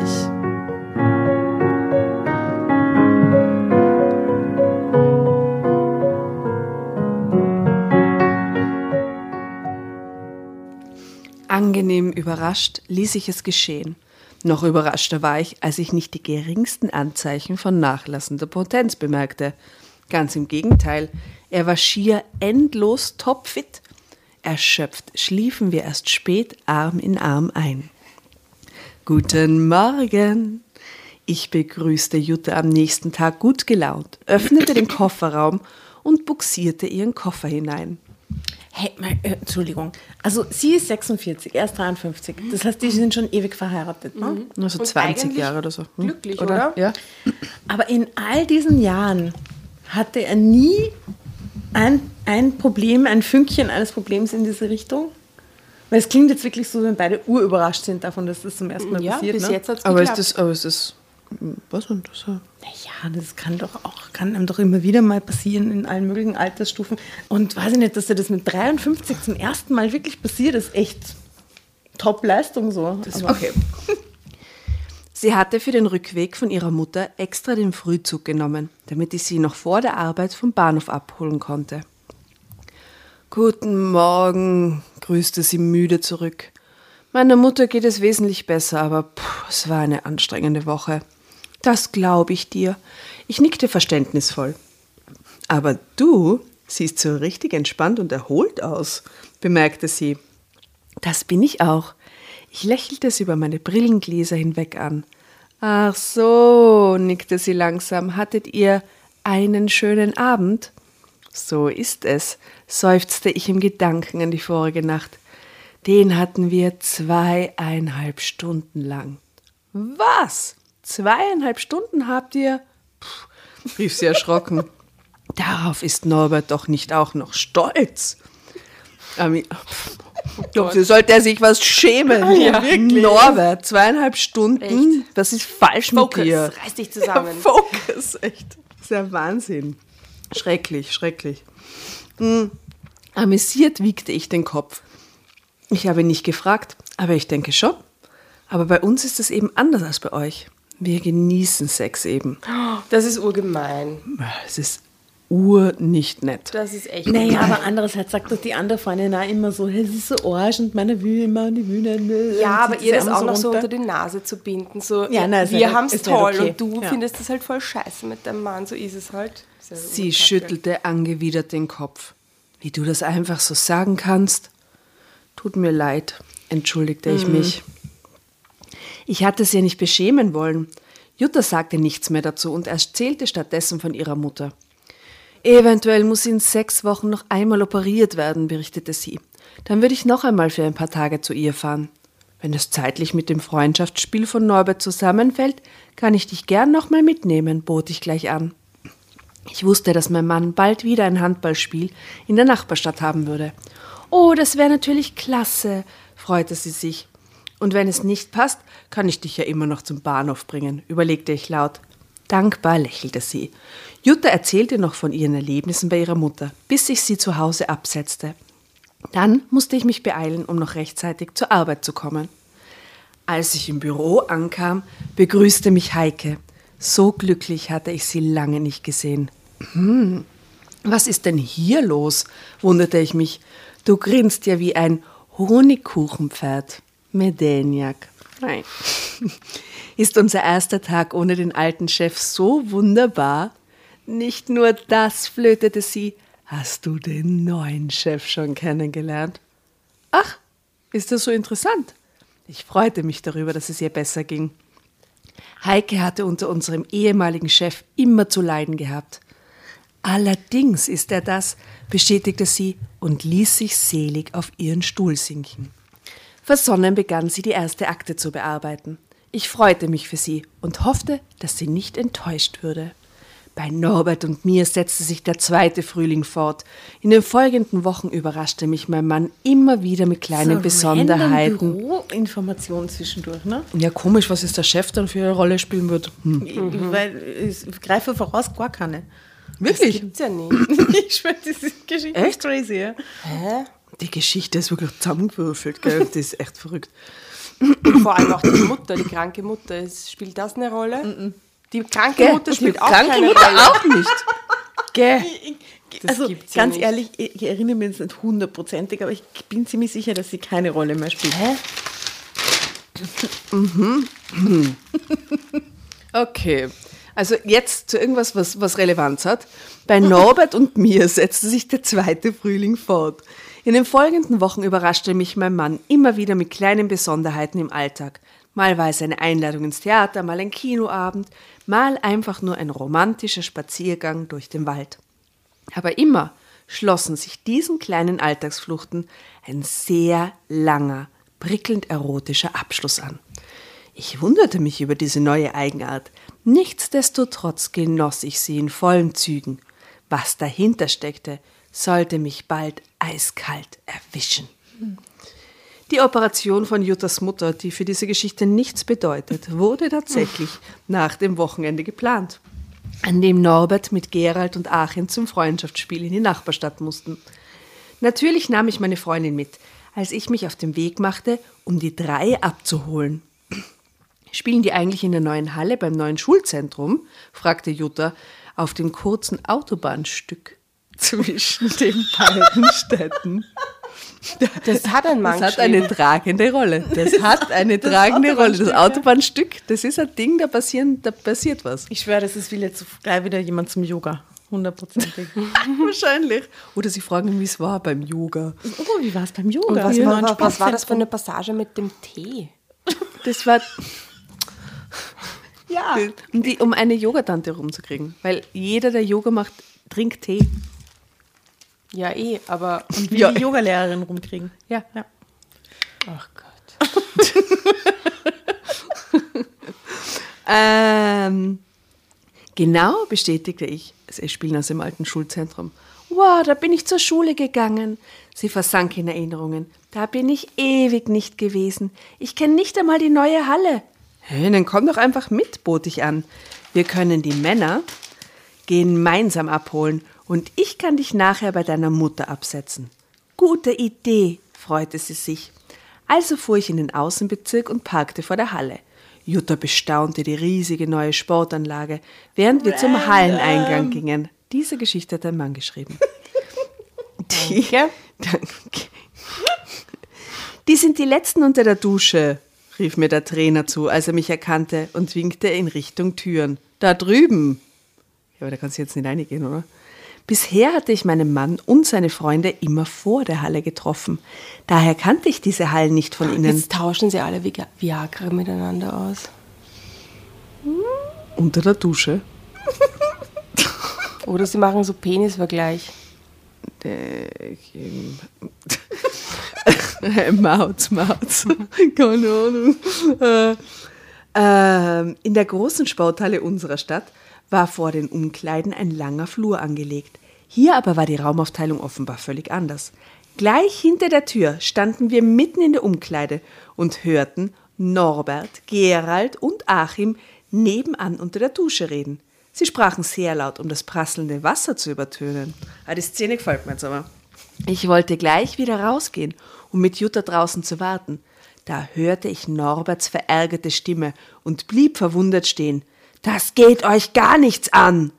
B: Angenehm überrascht ließ ich es geschehen. Noch überraschter war ich, als ich nicht die geringsten Anzeichen von nachlassender Potenz bemerkte. Ganz im Gegenteil, er war schier endlos topfit. Erschöpft schliefen wir erst spät Arm in Arm ein. Guten Morgen! Ich begrüßte Jutta am nächsten Tag gut gelaunt, öffnete den Kofferraum und buxierte ihren Koffer hinein.
D: Hey, mal, äh, Entschuldigung. Also sie ist 46, er ist 53. Das heißt, die sind schon ewig verheiratet. Ne?
B: Also
A: Und
B: 20
A: eigentlich
B: Jahre oder so. Hm?
A: glücklich, oder?
B: Ja.
D: Aber in all diesen Jahren hatte er nie ein, ein Problem, ein Fünkchen eines Problems in diese Richtung? Weil es klingt jetzt wirklich so, wenn beide urüberrascht sind davon, dass das zum ersten Mal
A: Ja,
D: passiert.
A: bis
D: ne?
A: jetzt hat es
B: Aber ist
A: geklappt.
B: das, aber ist das, was denn das?
D: Naja, das kann doch auch, kann einem doch immer wieder mal passieren in allen möglichen Altersstufen. Und weiß ich nicht, dass dir das mit 53 zum ersten Mal wirklich passiert, ist echt Top-Leistung so.
B: Okay. Sie hatte für den Rückweg von ihrer Mutter extra den Frühzug genommen, damit ich sie noch vor der Arbeit vom Bahnhof abholen konnte. Guten Morgen, grüßte sie müde zurück. Meiner Mutter geht es wesentlich besser, aber puh, es war eine anstrengende Woche. Das glaube ich dir. Ich nickte verständnisvoll. Aber du siehst so richtig entspannt und erholt aus, bemerkte sie. Das bin ich auch. Ich lächelte sie über meine Brillengläser hinweg an. Ach so, nickte sie langsam. Hattet ihr einen schönen Abend? So ist es, seufzte ich im Gedanken an die vorige Nacht. Den hatten wir zweieinhalb Stunden lang. Was? Zweieinhalb Stunden habt ihr? Puh, rief sie erschrocken. Darauf ist Norbert doch nicht auch noch stolz. Ami, Dafür sollte er sich was schämen.
A: Ja.
B: Norbert, zweieinhalb Stunden.
A: Echt?
B: Was ist falsch
A: Focus,
B: mit dir?
A: reiß dich zusammen.
B: Ja, Focus, echt. Das ist ja Wahnsinn. Schrecklich, schrecklich. Hm. Amüsiert wiegte ich den Kopf. Ich habe nicht gefragt, aber ich denke schon. Aber bei uns ist es eben anders als bei euch. Wir genießen Sex eben.
A: Das ist urgemein.
B: Es ist ur nicht nett.
A: Das ist echt
D: Naja,
A: gemein.
D: aber andererseits sagt doch die andere Freundin auch immer so, hey, sie ist so Arsch und meine will immer und die will nicht.
A: Ja, aber
D: sie
A: ihr das auch noch so unter die Nase zu binden. So,
D: Ja, nein,
A: wir
D: nicht-
A: haben es
D: nicht
A: toll
D: okay.
A: und du
D: Ja.
A: findest das halt voll scheiße mit deinem Mann. So ist es halt. Ja
B: Sie
A: urkacke.
B: schüttelte angewidert den Kopf. Wie du das einfach so sagen kannst. Tut mir leid, entschuldigte ich mich. Ich hatte sie nicht beschämen wollen. Jutta sagte nichts mehr dazu und erzählte stattdessen von ihrer Mutter. Eventuell muss sie in sechs Wochen noch einmal operiert werden, berichtete sie. Dann würde ich noch einmal für ein paar Tage zu ihr fahren. Wenn es zeitlich mit dem Freundschaftsspiel von Norbert zusammenfällt, kann ich dich gern noch mal mitnehmen, bot ich gleich an. Ich wusste, dass mein Mann bald wieder ein Handballspiel in der Nachbarstadt haben würde. Oh, das wäre natürlich klasse, freute sie sich. Und wenn es nicht passt, kann ich dich ja immer noch zum Bahnhof bringen, überlegte ich laut. Dankbar lächelte sie. Jutta erzählte noch von ihren Erlebnissen bei ihrer Mutter, bis ich sie zu Hause absetzte. Dann musste ich mich beeilen, um noch rechtzeitig zur Arbeit zu kommen. Als ich im Büro ankam, begrüßte mich Heike. So glücklich hatte ich sie lange nicht gesehen. Hm, was ist denn hier los? wunderte ich mich. Du grinst ja wie ein Honigkuchenpferd. Medeniak. Nein. Ist unser erster Tag ohne den alten Chef so wunderbar? Nicht nur das, flötete sie. Hast du den neuen Chef schon kennengelernt? Ach, ist das so interessant? Ich freute mich darüber, dass es ihr besser ging. Heike hatte unter unserem ehemaligen Chef immer zu leiden gehabt. Allerdings ist er das, bestätigte sie und ließ sich selig auf ihren Stuhl sinken. Versonnen begann sie die erste Akte zu bearbeiten. Ich freute mich für sie und hoffte, dass sie nicht enttäuscht würde. Bei Norbert und mir setzte sich der zweite Frühling fort. In den folgenden Wochen überraschte mich mein Mann immer wieder mit kleinen Besonderheiten.
D: Büroinformationen zwischendurch, ne?
B: Ja, komisch, was ist der Chef dann für eine Rolle spielen wird. Hm.
D: Weil ich greife voraus gar keine.
A: Das
B: Wirklich?
A: gibt's ja nicht.
D: ich schwöre, diese Geschichte
B: Echt?
D: ist crazy. Ja?
A: Hä?
B: Die Geschichte ist wirklich zusammengewürfelt, gell? Das ist echt verrückt.
A: Vor allem auch die Mutter, die kranke Mutter. Ist, spielt das eine Rolle? Die kranke Mutter spielt auch
B: kranke
A: keine
B: Mutter
A: Rolle.
B: auch nicht. Gell?
A: Das
D: also
A: gibt's ja
D: ganz
A: nicht.
D: ehrlich, ich ich erinnere mich jetzt nicht hundertprozentig, aber ich bin ziemlich sicher, dass sie keine Rolle mehr spielt.
A: Hä?
B: Okay. Also jetzt zu irgendwas, was, was Relevanz hat. Bei Norbert und mir setzte sich der zweite Frühling fort. In den folgenden Wochen überraschte mich mein Mann immer wieder mit kleinen Besonderheiten im Alltag. Mal war es eine Einladung ins Theater, mal ein Kinoabend, mal einfach nur ein romantischer Spaziergang durch den Wald. Aber immer schlossen sich diesen kleinen Alltagsfluchten ein sehr langer, prickelnd erotischer Abschluss an. Ich wunderte mich über diese neue Eigenart. Nichtsdestotrotz genoss ich sie in vollen Zügen. Was dahinter steckte, sollte mich bald eiskalt erwischen. Die Operation von Juttas Mutter, die für diese Geschichte nichts bedeutet, wurde tatsächlich nach dem Wochenende geplant, an dem Norbert mit Gerald und Achim zum Freundschaftsspiel in die Nachbarstadt mussten. Natürlich nahm ich meine Freundin mit, als ich mich auf den Weg machte, um die drei abzuholen. Spielen die eigentlich in der neuen Halle beim neuen Schulzentrum? fragte Jutta auf dem kurzen Autobahnstück zwischen den beiden Städten.
A: Das hat ein Mann
B: Das hat eine tragende Rolle. Das hat eine tragende Rolle. Das Autobahnstück, das ist ein Ding, da, passieren, da passiert was.
D: Ich schwöre, das ist will jetzt gleich wieder jemand zum Yoga. Hundertprozentig.
B: Wahrscheinlich. Oder sie fragen, wie es war beim Yoga.
D: oh, wie war es beim
A: Und
D: Yoga?
A: was,
D: Im
A: war, was war das für eine Passage mit dem Tee?
B: Das war,
D: Ja.
B: um, die, um eine Yogatante rumzukriegen. Weil jeder, der Yoga macht, trinkt Tee.
A: Ja, eh, aber.
D: Und wie
B: Ja.
D: die Yogalehrerin rumkriegen.
B: Ja.
D: Ja.
A: Ach Gott.
B: Ähm, genau, bestätigte ich. Sie spielen aus dem alten Schulzentrum. Wow, da bin ich zur Schule gegangen. Sie versank in Erinnerungen. Da bin ich ewig nicht gewesen. Ich kenne nicht einmal die neue Halle. Hey, dann komm doch einfach mit, bot ich an. Wir können die Männer gemeinsam abholen und ich kann dich nachher bei deiner Mutter absetzen. Gute Idee, freute sie sich. Also fuhr ich in den Außenbezirk und parkte vor der Halle. Jutta bestaunte die riesige neue Sportanlage, während wir zum Halleneingang gingen. Diese Geschichte hat ein Mann geschrieben. Die, Danke. Die sind die letzten unter der Dusche, rief mir der Trainer zu, als er mich erkannte und winkte in Richtung Türen. Da drüben. Ja, aber da kannst du jetzt nicht reingehen, oder? Bisher hatte ich meinen Mann und seine Freunde immer vor der Halle getroffen. Daher kannte ich diese Hallen nicht von ihnen.
A: Jetzt tauschen sie alle Vi- Viagra miteinander aus.
B: Unter der Dusche.
A: Oder sie machen so Penisvergleich.
B: Äh, ähm, Mauz, Mauz. Keine Ahnung. Äh, ähm, in der großen Sporthalle unserer Stadt war vor den Umkleiden ein langer Flur angelegt. Hier aber war die Raumaufteilung offenbar völlig anders. Gleich hinter der Tür standen wir mitten in der Umkleide und hörten Norbert, Gerald und Achim nebenan unter der Dusche reden. Sie sprachen sehr laut, um das prasselnde Wasser zu übertönen. Ah, die Szene gefällt mir jetzt aber. Ich wollte gleich wieder rausgehen, um mit Jutta draußen zu warten. Da hörte ich Norberts verärgerte Stimme und blieb verwundert stehen. Das geht euch gar nichts an!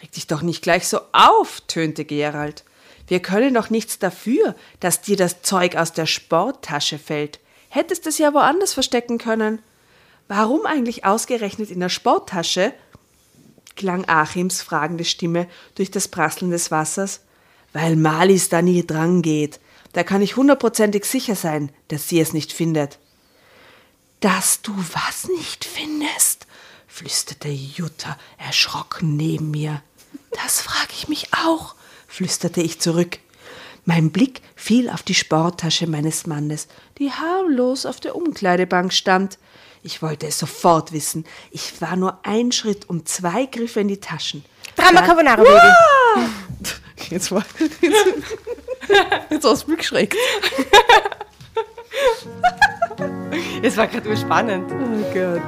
B: Reg dich doch nicht gleich so auf, tönte Gerald. Wir können doch nichts dafür, dass dir das Zeug aus der Sporttasche fällt. Hättest es ja woanders verstecken können. Warum eigentlich ausgerechnet in der Sporttasche? klang Achims fragende Stimme durch das Prasseln des Wassers. Weil Malis da nie dran geht. Da kann ich hundertprozentig sicher sein, dass sie es nicht findet. Dass du was nicht findest? Flüsterte Jutta erschrocken neben mir. Das frage ich mich auch, flüsterte ich zurück. Mein Blick fiel auf die Sporttasche meines Mannes, die harmlos auf der Umkleidebank stand. Ich wollte es sofort wissen. Ich war nur ein Schritt und zwei Griffe in die Taschen.
A: Drama
B: Da-
A: Carbonara, Baby.
B: Jetzt war. Jetzt, jetzt hast du mich geschreckt.
A: Es war gerade spannend.
B: Oh Gott.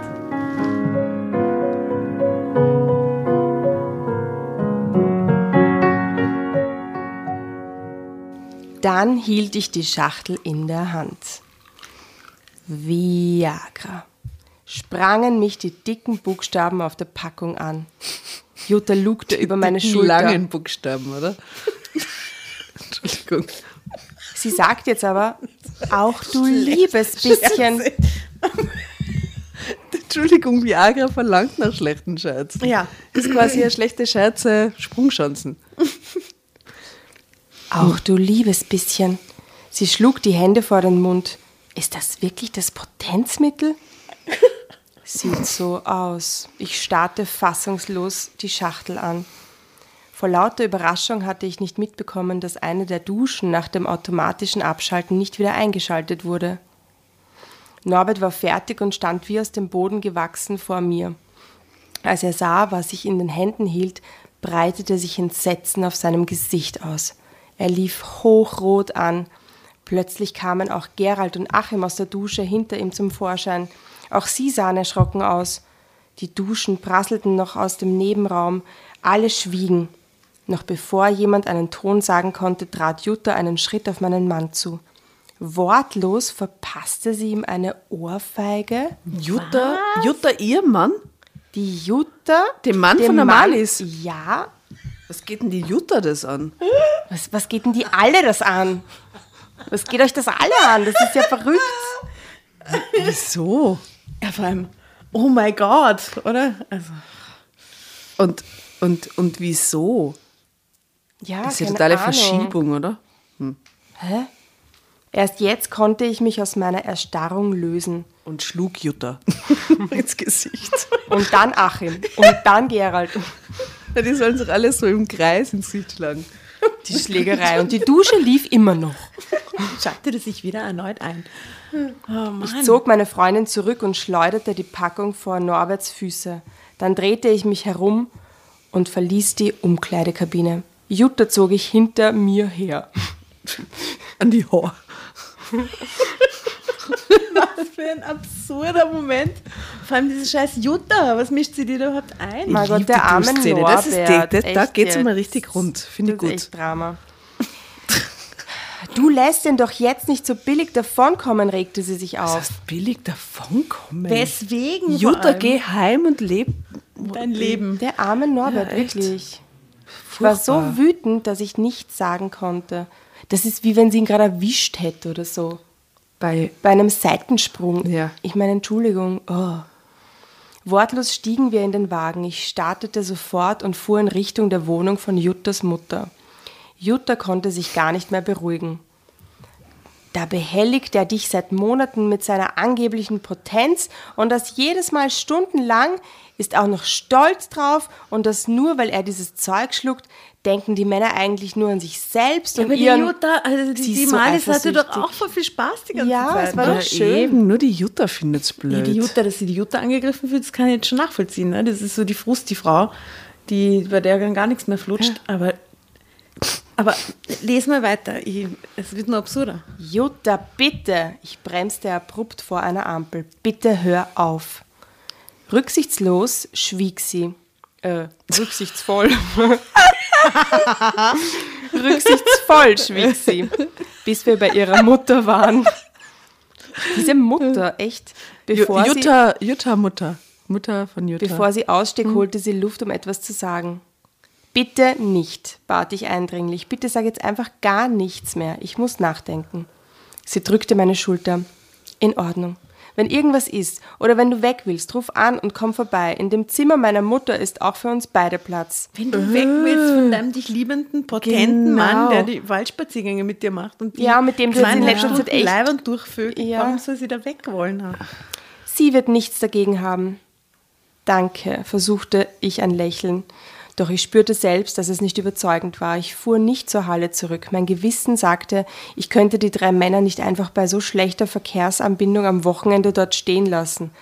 A: Dann hielt ich die Schachtel in der Hand. Viagra. Sprangen mich die dicken Buchstaben auf der Packung an. Jutta lugte über meine
B: Die
A: Schulter.
B: langen Buchstaben, oder? Entschuldigung.
A: Sie sagt jetzt aber, auch du liebes bisschen.
B: Entschuldigung, Viagra verlangt nach schlechten Scherzen.
D: Ja.
B: Ist quasi eine schlechte Scherze, Sprungchancen.
A: Auch du liebes bisschen. Sie schlug die Hände vor den Mund. Ist das wirklich das Potenzmittel? Sieht so aus. Ich starrte fassungslos die Schachtel an. Vor lauter Überraschung hatte ich nicht mitbekommen, dass eine der Duschen nach dem automatischen Abschalten nicht wieder eingeschaltet wurde. Norbert war fertig und stand wie aus dem Boden gewachsen vor mir. Als er sah, was ich in den Händen hielt, breitete sich Entsetzen auf seinem Gesicht aus. Er lief hochrot an. Plötzlich kamen auch Gerald und Achim aus der Dusche hinter ihm zum Vorschein. Auch sie sahen erschrocken aus. Die Duschen prasselten noch aus dem Nebenraum. Alle schwiegen. Noch bevor jemand einen Ton sagen konnte, trat Jutta einen Schritt auf meinen Mann zu. Wortlos verpasste sie ihm eine Ohrfeige.
B: Jutta, Jutta, ihr Mann?
A: Die Jutta.
B: Dem Mann von der
A: Mann-
B: Malis?
A: Ja.
B: Was geht denn die Jutta das an?
A: Was, was geht denn die alle das an? Was geht euch das alle an? Das ist ja verrückt.
B: Wieso?
D: Ja, vor allem, oh mein Gott, oder? Also,
B: Und, und, und wieso?
A: Ja,
B: Das ist ja totale
A: Ahnung.
B: Verschiebung, oder?
A: Hä? Erst jetzt konnte ich mich aus meiner Erstarrung lösen.
B: Und schlug Jutta ins Gesicht.
A: Und dann Achim. Und dann Gerald.
B: Ja, die sollen sich alle so im Kreis ins Gesicht schlagen.
A: Die Schlägerei. Und die Dusche lief immer noch.
D: schaltete sich wieder erneut ein. Oh Mann.
A: Ich zog meine Freundin zurück und schleuderte die Packung vor Norberts Füße. Dann drehte ich mich herum und verließ die Umkleidekabine. Jutta zog ich hinter mir her.
B: An die Haar.
D: Was für ein absurder Moment. Vor allem diese scheiß Jutta. Was mischt sie dir da überhaupt ein?
A: Mein Gott, der arme. Norbert.
B: Das ist die- das- da geht's
A: jetzt.
B: mal richtig rund. Finde ich
A: Das ist
B: gut.
A: echt Drama. Du lässt ihn doch jetzt nicht so billig davonkommen, regte sie sich
B: Das
A: auf.
B: heißt, billig davonkommen.
D: Weswegen?
B: Jutta, geh heim und leb.
D: dein Leben.
A: Der arme Norbert,
B: Ja,
A: wirklich. Ich war so wütend, dass ich nichts sagen konnte. Das ist wie wenn sie ihn gerade erwischt hätte oder so.
B: Bei
A: Bei einem Seitensprung.
B: Ja.
A: Ich meine, Entschuldigung. Oh. Wortlos stiegen wir in den Wagen. Ich startete sofort und fuhr in Richtung der Wohnung von Juttas Mutter. Jutta konnte sich gar nicht mehr beruhigen. Da behelligt er dich seit Monaten mit seiner angeblichen Potenz und das jedes Mal stundenlang, ist auch noch stolz drauf und das nur, weil er dieses Zeug schluckt, denken die Männer eigentlich nur an sich selbst
D: Ja,
A: und
D: aber die
A: ihren...
D: Jutta, also die, die
A: so
D: Malis hatte doch auch voll viel Spaß die ganze
A: Ja,
D: Zeit.
A: es war
D: ne?
A: doch schön.
B: eben, nur die Jutta findet's
D: Ja,
B: blöd.
D: die Jutta, dass sie die Jutta angegriffen fühlt, das kann ich jetzt schon nachvollziehen. Ne? Das ist so die Frust, die Frau, die, bei der dann gar nichts mehr flutscht. Aber, aber les mal weiter. Ich, es wird nur absurder.
A: Jutta, bitte! Ich bremste abrupt vor einer Ampel. Bitte hör auf. Rücksichtslos schwieg sie. Äh, rücksichtsvoll. Rücksichtsvoll schwieg sie, bis wir bei ihrer Mutter waren. Diese Mutter, echt. Bevor,
B: Ju-
A: sie,
B: Jutta, Jutta Mutter. Mutter von Jutta.
A: bevor sie ausstieg, holte sie Luft, um etwas zu sagen. Bitte nicht, bat ich eindringlich. Bitte sag jetzt einfach gar nichts mehr. Ich muss nachdenken. Sie drückte meine Schulter. In Ordnung. Wenn irgendwas ist oder wenn du weg willst, ruf an und komm vorbei. In dem Zimmer meiner Mutter ist auch für uns beide Platz.
D: Wenn du weg willst von deinem dich liebenden, potenten
B: Genau.
D: Mann, der die Waldspaziergänge mit dir macht und die
A: Ja, mit dem du in letzter Zeit echt-
D: Leibern durchvögelt,
A: Ja.
D: warum soll sie da weg wollen? haben?
A: Sie wird nichts dagegen haben. Danke, versuchte ich ein Lächeln. Doch ich spürte selbst, dass es nicht überzeugend war. Ich fuhr nicht zur Halle zurück. Mein Gewissen sagte, ich könnte die drei Männer nicht einfach bei so schlechter Verkehrsanbindung am Wochenende dort stehen lassen.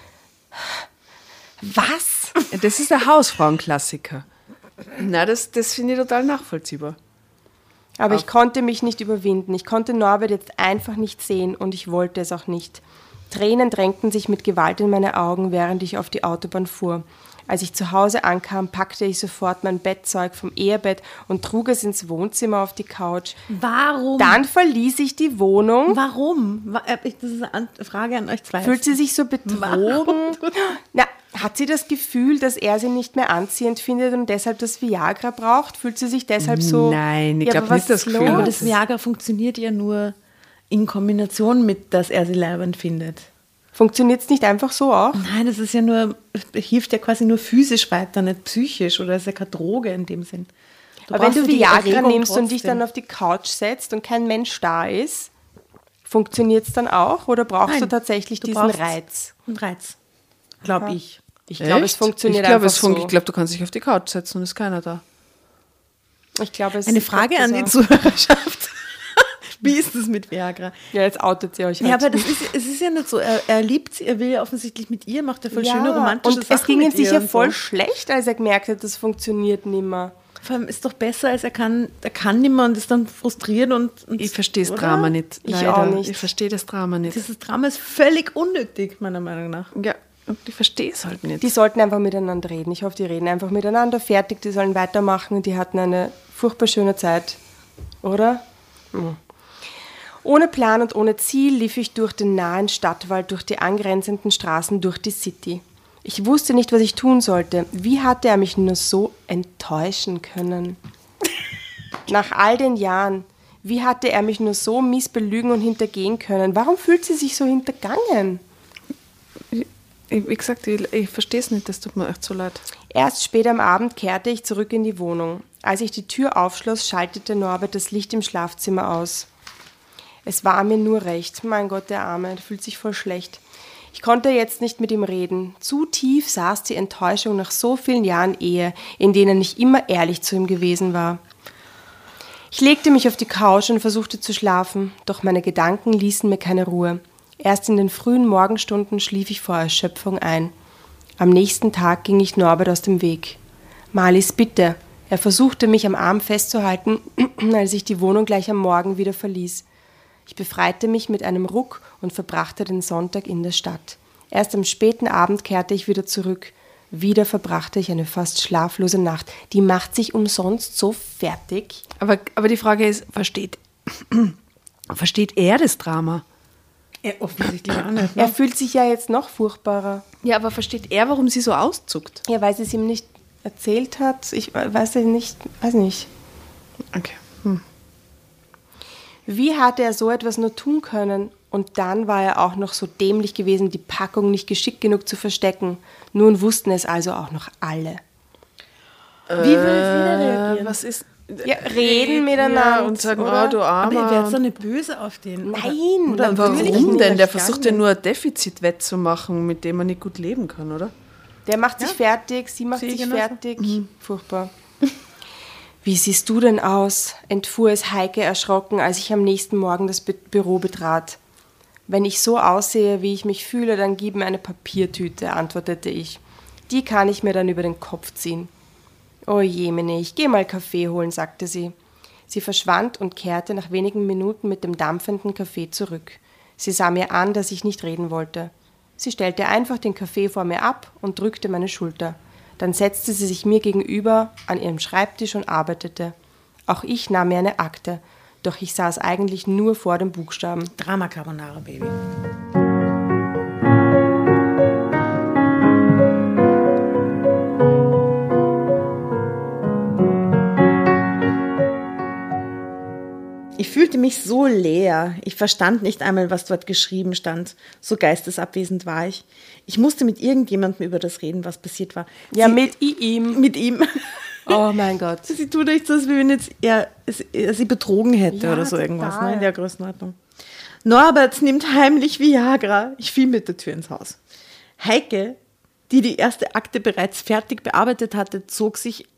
A: Was?
B: Das ist der Hausfrauenklassiker. Na, das, das finde ich total nachvollziehbar.
A: Aber ich konnte mich nicht überwinden. Ich konnte Norbert jetzt einfach nicht sehen und ich wollte es auch nicht. Tränen drängten sich mit Gewalt in meine Augen, während ich auf die Autobahn fuhr. Als ich zu Hause ankam, packte ich sofort mein Bettzeug vom Ehebett und trug es ins Wohnzimmer auf die Couch.
D: Warum?
A: Dann verließ ich die Wohnung.
D: Warum? Wa- äh, Das ist eine Frage an euch zwei.
A: Fühlt sie sich so betrogen? Na, hat sie das Gefühl, dass er sie nicht mehr anziehend findet und deshalb das Viagra braucht? Fühlt sie sich deshalb so.
B: Nein, ich
A: Ja,
B: glaub
A: aber
B: nicht,
A: was
B: das
A: ist
B: Gefühl
A: los?
D: Aber das Viagra funktioniert ja nur in Kombination mit, dass er sie leibend findet.
A: Funktioniert es nicht einfach so auch?
D: Nein, das ist ja nur, hilft ja quasi nur physisch weiter, nicht psychisch oder ist ja keine Droge in dem Sinn.
A: Aber wenn du Viagra nimmst und dich
D: trotzdem.
A: dann auf die Couch setzt und kein Mensch da ist, funktioniert es dann auch oder brauchst du
D: Nein,
A: tatsächlich
D: du
A: diesen Reiz?
D: Einen Reiz, glaube ich.
A: Ich glaube, es funktioniert
B: ich glaub,
A: einfach
B: es fun-
A: so.
B: Ich glaube, du kannst dich auf die Couch setzen und ist keiner da.
A: Ich glaube, es
D: Eine Frage an die. Zuhörerschaft. Wie ist es mit Viagra?
A: Ja, jetzt outet ihr euch halt.
D: Ja, aber das ist, es ist ja nicht so. Er, er liebt sie, er will ja offensichtlich mit ihr, macht er voll schöne romantische
A: und
D: Sachen.
A: es ging ihm sicher
D: und
A: voll
D: So.
A: schlecht, als er gemerkt hat, das funktioniert nimmer.
D: Vor allem ist doch besser, als er kann, er kann nicht mehr und ist dann frustriert und. und
B: Ich verstehe das? Drama nicht.
A: Ich
B: leider.
A: auch nicht.
B: Ich verstehe das Drama nicht.
D: Dieses Drama ist völlig unnötig, meiner Meinung nach.
B: Ja, und ich verstehe es halt nicht.
A: Die sollten einfach miteinander reden. Ich hoffe, die reden einfach miteinander. Fertig, die sollen weitermachen. Die hatten eine furchtbar schöne Zeit. Oder? Hm. Ohne Plan und ohne Ziel lief ich durch den nahen Stadtwald, durch die angrenzenden Straßen, durch die City. Ich wusste nicht, was ich tun sollte. Wie hatte er mich nur so enttäuschen können? Nach all den Jahren, wie hatte er mich nur so mies belügen und hintergehen können? Warum fühlt sie sich so hintergangen?
B: Ich, wie gesagt, ich, ich verstehe es nicht. Das tut mir echt so leid.
A: Erst spät am Abend kehrte ich zurück in die Wohnung. Als ich die Tür aufschloss, schaltete Norbert das Licht im Schlafzimmer aus. Es war mir nur recht. Mein Gott, der Arme, der fühlt sich voll schlecht. Ich konnte jetzt nicht mit ihm reden. Zu tief saß die Enttäuschung nach so vielen Jahren Ehe, in denen ich immer ehrlich zu ihm gewesen war. Ich legte mich auf die Couch und versuchte zu schlafen, doch meine Gedanken ließen mir keine Ruhe. Erst in den frühen Morgenstunden schlief ich vor Erschöpfung ein. Am nächsten Tag ging ich Norbert aus dem Weg. Marlies Bitte. Er versuchte mich am Arm festzuhalten, als ich die Wohnung gleich am Morgen wieder verließ. Ich befreite mich mit einem Ruck und verbrachte den Sonntag in der Stadt. Erst am späten Abend kehrte ich wieder zurück. Wieder verbrachte ich eine fast schlaflose Nacht. Die macht sich umsonst so fertig.
B: Aber, aber die Frage ist, versteht, versteht er das Drama?
D: Ja, offensichtlich auch nicht.
A: Er fühlt sich ja jetzt noch furchtbarer.
B: Ja, aber versteht er, warum sie so auszuckt?
A: Ja, weil sie es ihm nicht erzählt hat. Ich weiß nicht, weiß nicht.
B: Okay. Hm.
A: Wie hatte er so etwas nur tun können? Und dann war er auch noch so dämlich gewesen, die Packung nicht geschickt genug zu verstecken. Nun wussten es also auch noch alle.
D: Wie will jeder reagieren?
B: Was ist.
A: Ja, reden miteinander,
B: Ja, und sagen,
A: oder?
B: oh, du
D: Aber ihr
B: Armer.
D: werdet doch nicht böse auf den.
A: Nein,
D: Oder
B: Warum denn? Der versucht ja nur ein Defizit wettzumachen, mit dem man nicht gut leben kann, oder?
A: Der macht sich fertig, sie macht
D: ich
A: sich
D: genauso.
A: fertig. Furchtbar. Wie siehst du denn aus? entfuhr es Heike erschrocken, als ich am nächsten Morgen das Bü Büro betrat. Wenn ich so aussehe, wie ich mich fühle, dann gib mir eine Papiertüte, antwortete ich. Die kann ich mir dann über den Kopf ziehen. Oh jemine, ich geh mal Kaffee holen, sagte sie. Sie verschwand und kehrte nach wenigen Minuten mit dem dampfenden Kaffee zurück. Sie sah mir an, dass ich nicht reden wollte. Sie stellte einfach den Kaffee vor mir ab und drückte meine Schulter. Dann setzte sie sich mir gegenüber an ihrem Schreibtisch und arbeitete. Auch ich nahm mir eine Akte, doch ich saß eigentlich nur vor dem Buchstaben.
D: Drama Carbonara, Baby. Ich fühlte mich so leer. Ich verstand nicht einmal, was dort geschrieben stand. So geistesabwesend war ich. Ich musste mit irgendjemandem über das reden, was passiert war.
A: Ja,
D: Sie-
A: mit ihm.
D: mit ihm.
A: Oh mein Gott.
D: Sie tut echt so, als wenn jetzt er, er sie betrogen hätte
A: Ja,
D: oder so
A: total.
D: irgendwas, ne, in der Größenordnung. Norbert nimmt heimlich Viagra. Ich fiel mit der Tür ins Haus. Heike, die die erste Akte bereits fertig bearbeitet hatte, zog sich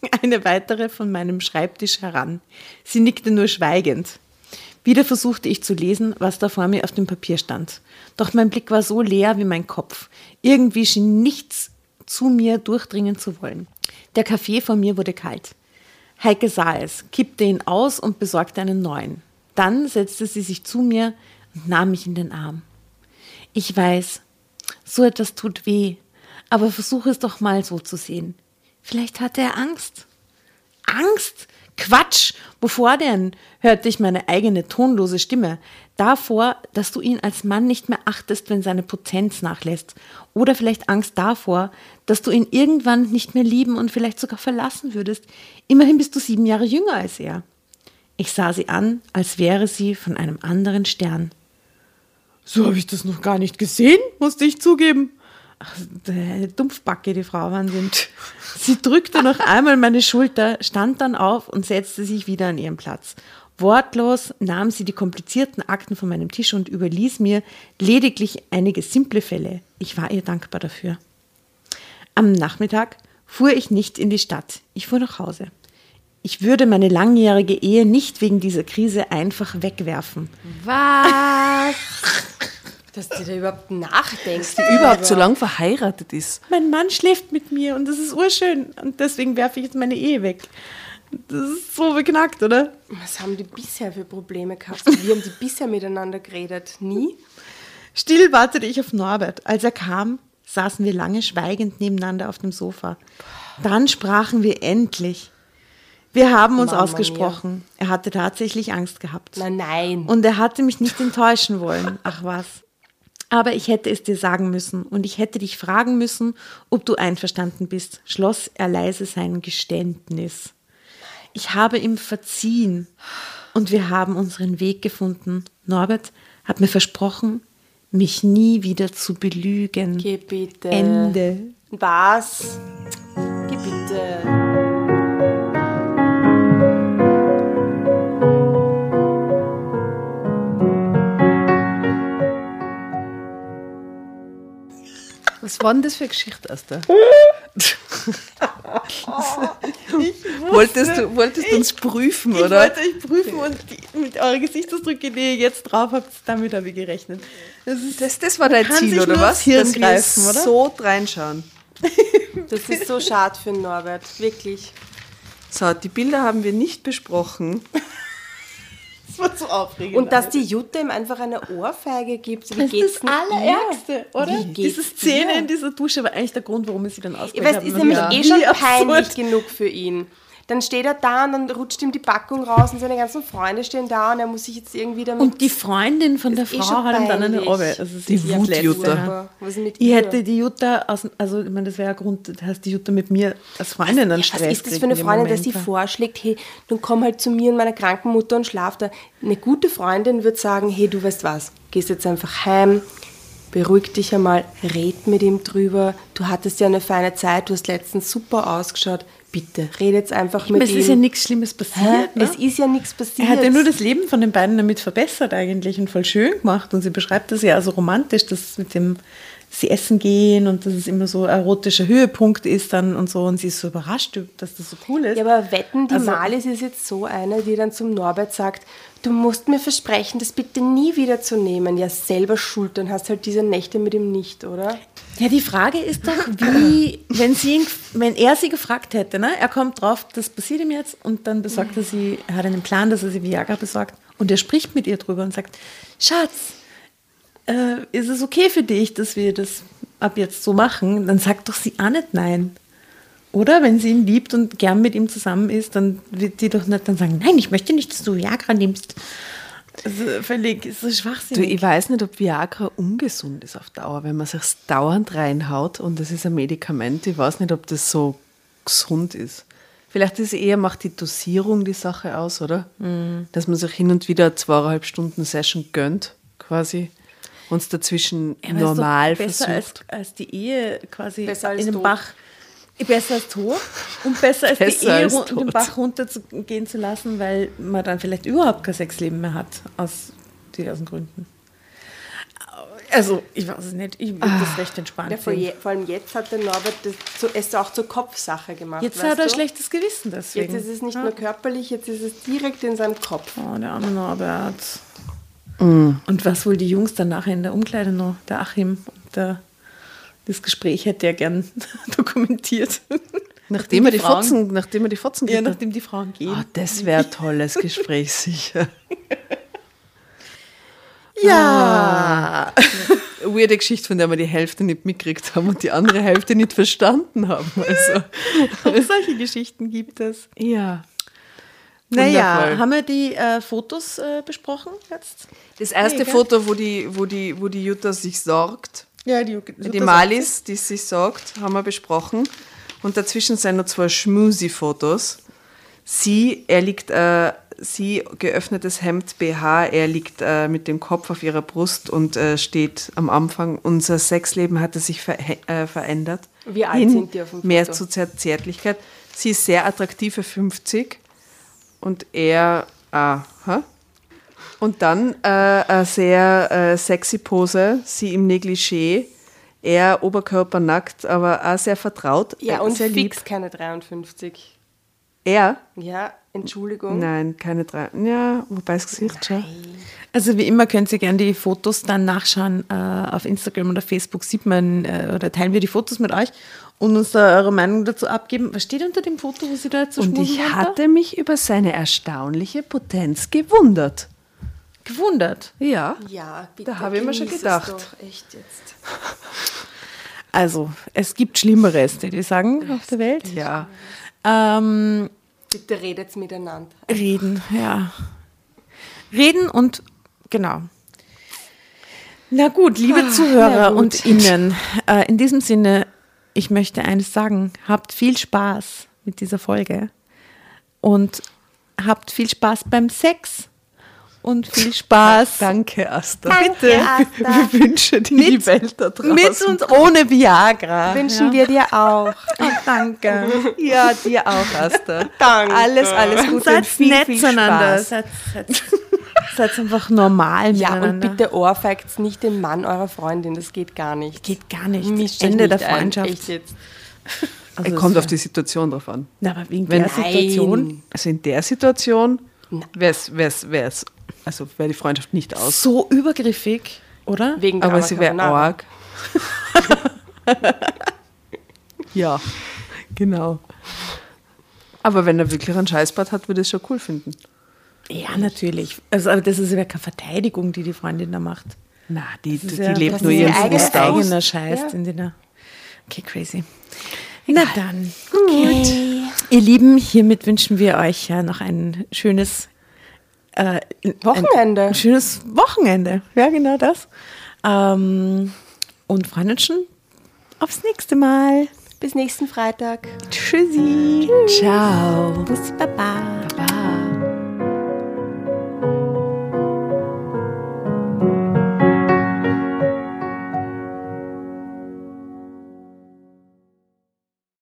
D: eine weitere von meinem Schreibtisch heran. Sie nickte nur schweigend. Wieder versuchte ich zu lesen, was da vor mir auf dem Papier stand. Doch mein Blick war so leer wie mein Kopf. Irgendwie schien nichts zu mir durchdringen zu wollen. Der Kaffee vor mir wurde kalt. Heike sah es, kippte ihn aus und besorgte einen neuen. Dann setzte sie sich zu mir und nahm mich in den Arm. Ich weiß, so etwas tut weh, Aber versuche es doch mal so zu sehen. Vielleicht hatte er Angst. Angst? Quatsch! Wovor denn? hörte ich meine eigene tonlose Stimme. Davor, dass du ihn als Mann nicht mehr achtest, wenn seine Potenz nachlässt. Oder vielleicht Angst davor, dass du ihn irgendwann nicht mehr lieben und vielleicht sogar verlassen würdest. Immerhin bist du sieben Jahre jünger als er. Ich sah sie an, als wäre sie von einem anderen Stern. So habe ich das noch gar nicht gesehen, musste ich zugeben. Ach, eine Dumpfbacke, die Frau, Wahnsinn. Sie drückte noch einmal meine Schulter, stand dann auf und setzte sich wieder an ihren Platz. Wortlos nahm sie die komplizierten Akten von meinem Tisch und überließ mir lediglich einige simple Fälle. Ich war ihr dankbar dafür. Am Nachmittag fuhr ich nicht in die Stadt. Ich fuhr nach Hause. Ich würde meine langjährige Ehe nicht wegen dieser Krise einfach wegwerfen.
A: Was? Dass die da überhaupt nachdenkst.
B: Die überhaupt so lang verheiratet ist.
D: Mein Mann schläft mit mir und das ist urschön und deswegen werfe ich jetzt meine Ehe weg. Das ist so beknackt, oder?
A: Was haben die bisher für Probleme gehabt? Wie haben die bisher miteinander geredet? Nie?
D: Still wartete ich auf Norbert. Als er kam, saßen wir lange schweigend nebeneinander auf dem Sofa. Dann sprachen wir endlich. Wir haben uns
A: Mama
D: ausgesprochen. Er hatte tatsächlich Angst gehabt.
A: Nein, nein.
D: Und er hatte mich nicht enttäuschen wollen. Ach was. Aber ich hätte es dir sagen müssen und ich hätte dich fragen müssen, ob du einverstanden bist, schloss er leise sein Geständnis. Ich habe ihm verziehen und wir haben unseren Weg gefunden. Norbert hat mir versprochen, mich nie wieder zu belügen.
A: Geh bitte.
D: Ende.
A: Was? Geh bitte.
B: Was war denn das für eine Geschichte, Asta? wolltest du wolltest uns prüfen,
D: Ich
B: oder?
D: wollte euch prüfen und die, mit euren Gesichtsausdrücke, die ihr jetzt drauf habt, damit habe ich gerechnet. Das ist
B: Das, das war dein Ziel, oder was?
D: Hirn
B: Dass wir
D: greifen, oder?
B: so reinschauen.
A: Das ist so schade für Norbert. Wirklich.
B: So, die Bilder haben wir nicht besprochen.
D: das war so aufregend.
A: Und dass die Jutta ihm einfach eine Ohrfeige gibt. Wie
D: das
A: geht's
D: ist das Allerärgste, oder? Diese Szene
A: dir?
D: in dieser Dusche war eigentlich der Grund, warum ich sie dann
A: ihr?
D: ausgewählt
A: Weißt,
D: habe.
A: ist
D: Und
A: nämlich
D: ja,
A: eh schon peinlich genug für ihn. Dann steht er da und dann rutscht ihm die Packung raus und seine ganzen Freunde stehen da und er muss sich jetzt irgendwie damit...
D: Und die Freundin von der
A: eh
D: Frau
A: schon
D: hat ihm dann eine. Ohrbe. Also
B: Die
D: ist das
B: Wut,
D: Letzte.
B: Jutta.
A: Aber was ist mit
D: Ich hätte die Jutta aus, also ich meine, das wäre ja Grund, das heißt die Jutta mit mir als Freundin dann
A: Ja,
D: Stress
A: was ist das für eine Freundin, dass sie vorschlägt, hey, dann komm halt zu mir und meiner kranken Mutter und schlaf da. Eine gute Freundin wird sagen, hey, du weißt was, gehst jetzt einfach heim, beruhig dich einmal, red mit ihm drüber. Du hattest ja eine feine Zeit, du hast letztens super ausgeschaut. Bitte, red jetzt einfach mit
D: Aber es
A: ihm.
D: ist ja nichts Schlimmes passiert. Ne?
A: Es ist ja nichts passiert.
D: Er hat ja nur das Leben von den beiden damit verbessert eigentlich und voll schön gemacht. Und sie beschreibt das ja also romantisch, dass mit dem sie essen gehen und dass es immer so ein erotischer Höhepunkt ist dann und so. Und sie ist so überrascht, dass das so cool ist.
A: Ja, aber wetten, die
D: Also-
A: Malis ist jetzt so eine, die dann zum Norbert sagt, du musst mir versprechen, das bitte nie wieder zu nehmen. Ja, selber schuld, dann hast halt diese Nächte mit ihm nicht, oder?
D: Ja, die Frage ist doch, wie, wenn, sie ihn, wenn er sie gefragt hätte, ne? er kommt drauf, das passiert ihm jetzt und dann besorgt er sie, er hat einen Plan, dass er sie Viagra besorgt und er spricht mit ihr drüber und sagt, Schatz, äh, ist es okay für dich, dass wir das ab jetzt so machen? Dann sagt doch sie auch nicht nein. Oder wenn sie ihn liebt und gern mit ihm zusammen ist, dann wird die doch nicht dann sagen, nein, ich möchte nicht, dass du Viagra nimmst. Also völlig, ist so
B: Du,
D: schwachsinnig.
B: ich weiß nicht, ob Viagra ungesund ist auf Dauer, wenn man sich dauernd reinhaut und das ist ein Medikament. Ich weiß nicht, ob das so gesund ist. Vielleicht ist es eher, macht die Dosierung die Sache aus, oder? Dass man sich hin und wieder zweieinhalb Stunden Session gönnt, quasi. Und es dazwischen
D: Ja, aber ist doch
B: normal
D: besser als,
B: versucht.
D: als die Ehe quasi
A: Besser als
D: in den. Bach. Besser als tot und besser als
B: Besser
D: die Ehe
B: als
D: den. Bach runtergehen zu lassen, weil man dann vielleicht überhaupt kein Sexleben mehr hat, aus diversen Gründen. Also, ich weiß es nicht, ich würde das recht entspannt
A: Ja, vor, je, vor allem jetzt hat der Norbert das zu, es auch zur Kopfsache gemacht.
D: Jetzt
A: weißt
D: hat er ein schlechtes Gewissen deswegen.
A: Jetzt ist es nicht
D: ja.
A: nur körperlich, jetzt ist es direkt in seinem Kopf.
D: Oh, der arme Norbert.
B: Mm.
D: Und was wohl die Jungs dann nachher in der Umkleide noch, der Achim, der, das Gespräch hätte er gern dokumentiert.
B: Nachdem er die
D: Frauen-
B: Fotzen, nachdem er die Fotzen
D: Ja, nachdem die Frauen gehen.
B: Ah, das wäre ein tolles Gespräch, sicher.
D: Ja.
B: eine weirde Geschichte, von der wir die Hälfte nicht mitgekriegt haben und die andere Hälfte nicht verstanden haben. Also,
D: Auch solche Geschichten gibt es.
B: ja.
D: Naja,
B: Wundervoll.
D: haben wir die äh, Fotos äh, besprochen jetzt?
B: Das erste
D: Nee?
B: Foto, wo die, wo, die, wo die Jutta sich sorgt,
D: Ja, die,
B: die Malis, die sich sorgt, haben wir besprochen. Und dazwischen sind noch zwei Schmusi-Fotos. Sie, er liegt, äh, sie geöffnetes Hemd, BH, er liegt äh, mit dem Kopf auf ihrer Brust und äh, steht am Anfang. Unser Sexleben hatte sich ver äh, verändert.
A: Wie alt
B: Hin
A: sind die auf dem Foto?
B: Mehr zu Zärtlichkeit. Sie ist sehr attraktive 50 und er, aha. Und dann äh, eine sehr äh, sexy Pose, sie im Negligé, er oberkörpernackt, aber auch sehr vertraut,
A: Ja,
B: äh,
A: und
B: sehr lieb.
A: fix keine 53.
B: Er?
A: Ja, Entschuldigung.
B: Nein, keine drei. Ja, wobei das Gesicht schon.
D: Also wie immer könnt ihr gerne die Fotos dann nachschauen äh, auf Instagram oder Facebook sieht man äh, oder teilen wir die Fotos mit euch und uns da eure Meinung dazu abgeben. Was steht unter dem Foto, wo sie da jetzt so
B: Und ich hatte mich über seine erstaunliche Potenz gewundert.
D: Gewundert.
B: Ja.
A: Ja, bitte.
B: Da habe ich mir schon gedacht.
A: Doch, echt jetzt.
D: Also es gibt Schlimmeres, die die sagen auf der Welt.
B: Ja.
D: Ähm,
A: Bitte redet miteinander.
D: Reden, ja. Reden und genau. Na gut, liebe Zuhörer
B: gut.
D: und Innen, äh, in diesem Sinne, ich möchte eines sagen, habt viel Spaß mit dieser Folge und habt viel Spaß beim Sex und viel Spaß
B: Danke, Asta.
D: Bitte.
B: Wir wünschen dir die Welt da draußen.
D: mit und ohne Viagra.
A: Wünschen wir dir auch.
D: wir. Danke.
B: Ja, dir auch, Asta.
A: Danke.
B: Alles, alles Gute und
D: Seid
B: viel,
D: nett
B: viel
D: zueinander.
B: Spaß.
D: Seid, seid, seid einfach normal
A: Ja, und bitte ohrfeigt nicht den Mann eurer Freundin, das geht gar nicht.
D: Geht gar nicht.
A: Mischt
D: Ende
A: nicht
D: der
A: ein,
D: Freundschaft.
A: Echt jetzt.
D: Also
B: Es kommt auf die Situation drauf an.
D: Na, aber wegen
B: Wenn-
D: der Situation
B: Also in der Situation wäre es, also wäre die Freundschaft nicht aus.
D: so übergriffig, oder?
A: Wegen
B: Aber sie wäre arg. ja, genau. Aber wenn er wirklich einen Scheißbad hat, würde ich es schon cool finden.
D: Ja, natürlich. Also, aber das ist ja keine Verteidigung, die die Freundin da macht.
B: Na, die,
D: ist
B: die
D: ja-
B: lebt
D: das
B: nur
D: ist
B: ihren
D: ihr eigener,
B: Frust aus.
D: eigener Scheiß,
A: Ja.
D: den die da. Okay, crazy. Na dann. Gut. Ihr Lieben, hiermit wünschen wir euch ja noch ein schönes äh,
A: Wochenende.
D: Ein, ein schönes Wochenende. Ja, genau das. Ähm, und freuen uns schon aufs nächste Mal.
A: Bis nächsten Freitag.
D: Tschüssi. Ciao. Bussi Baba.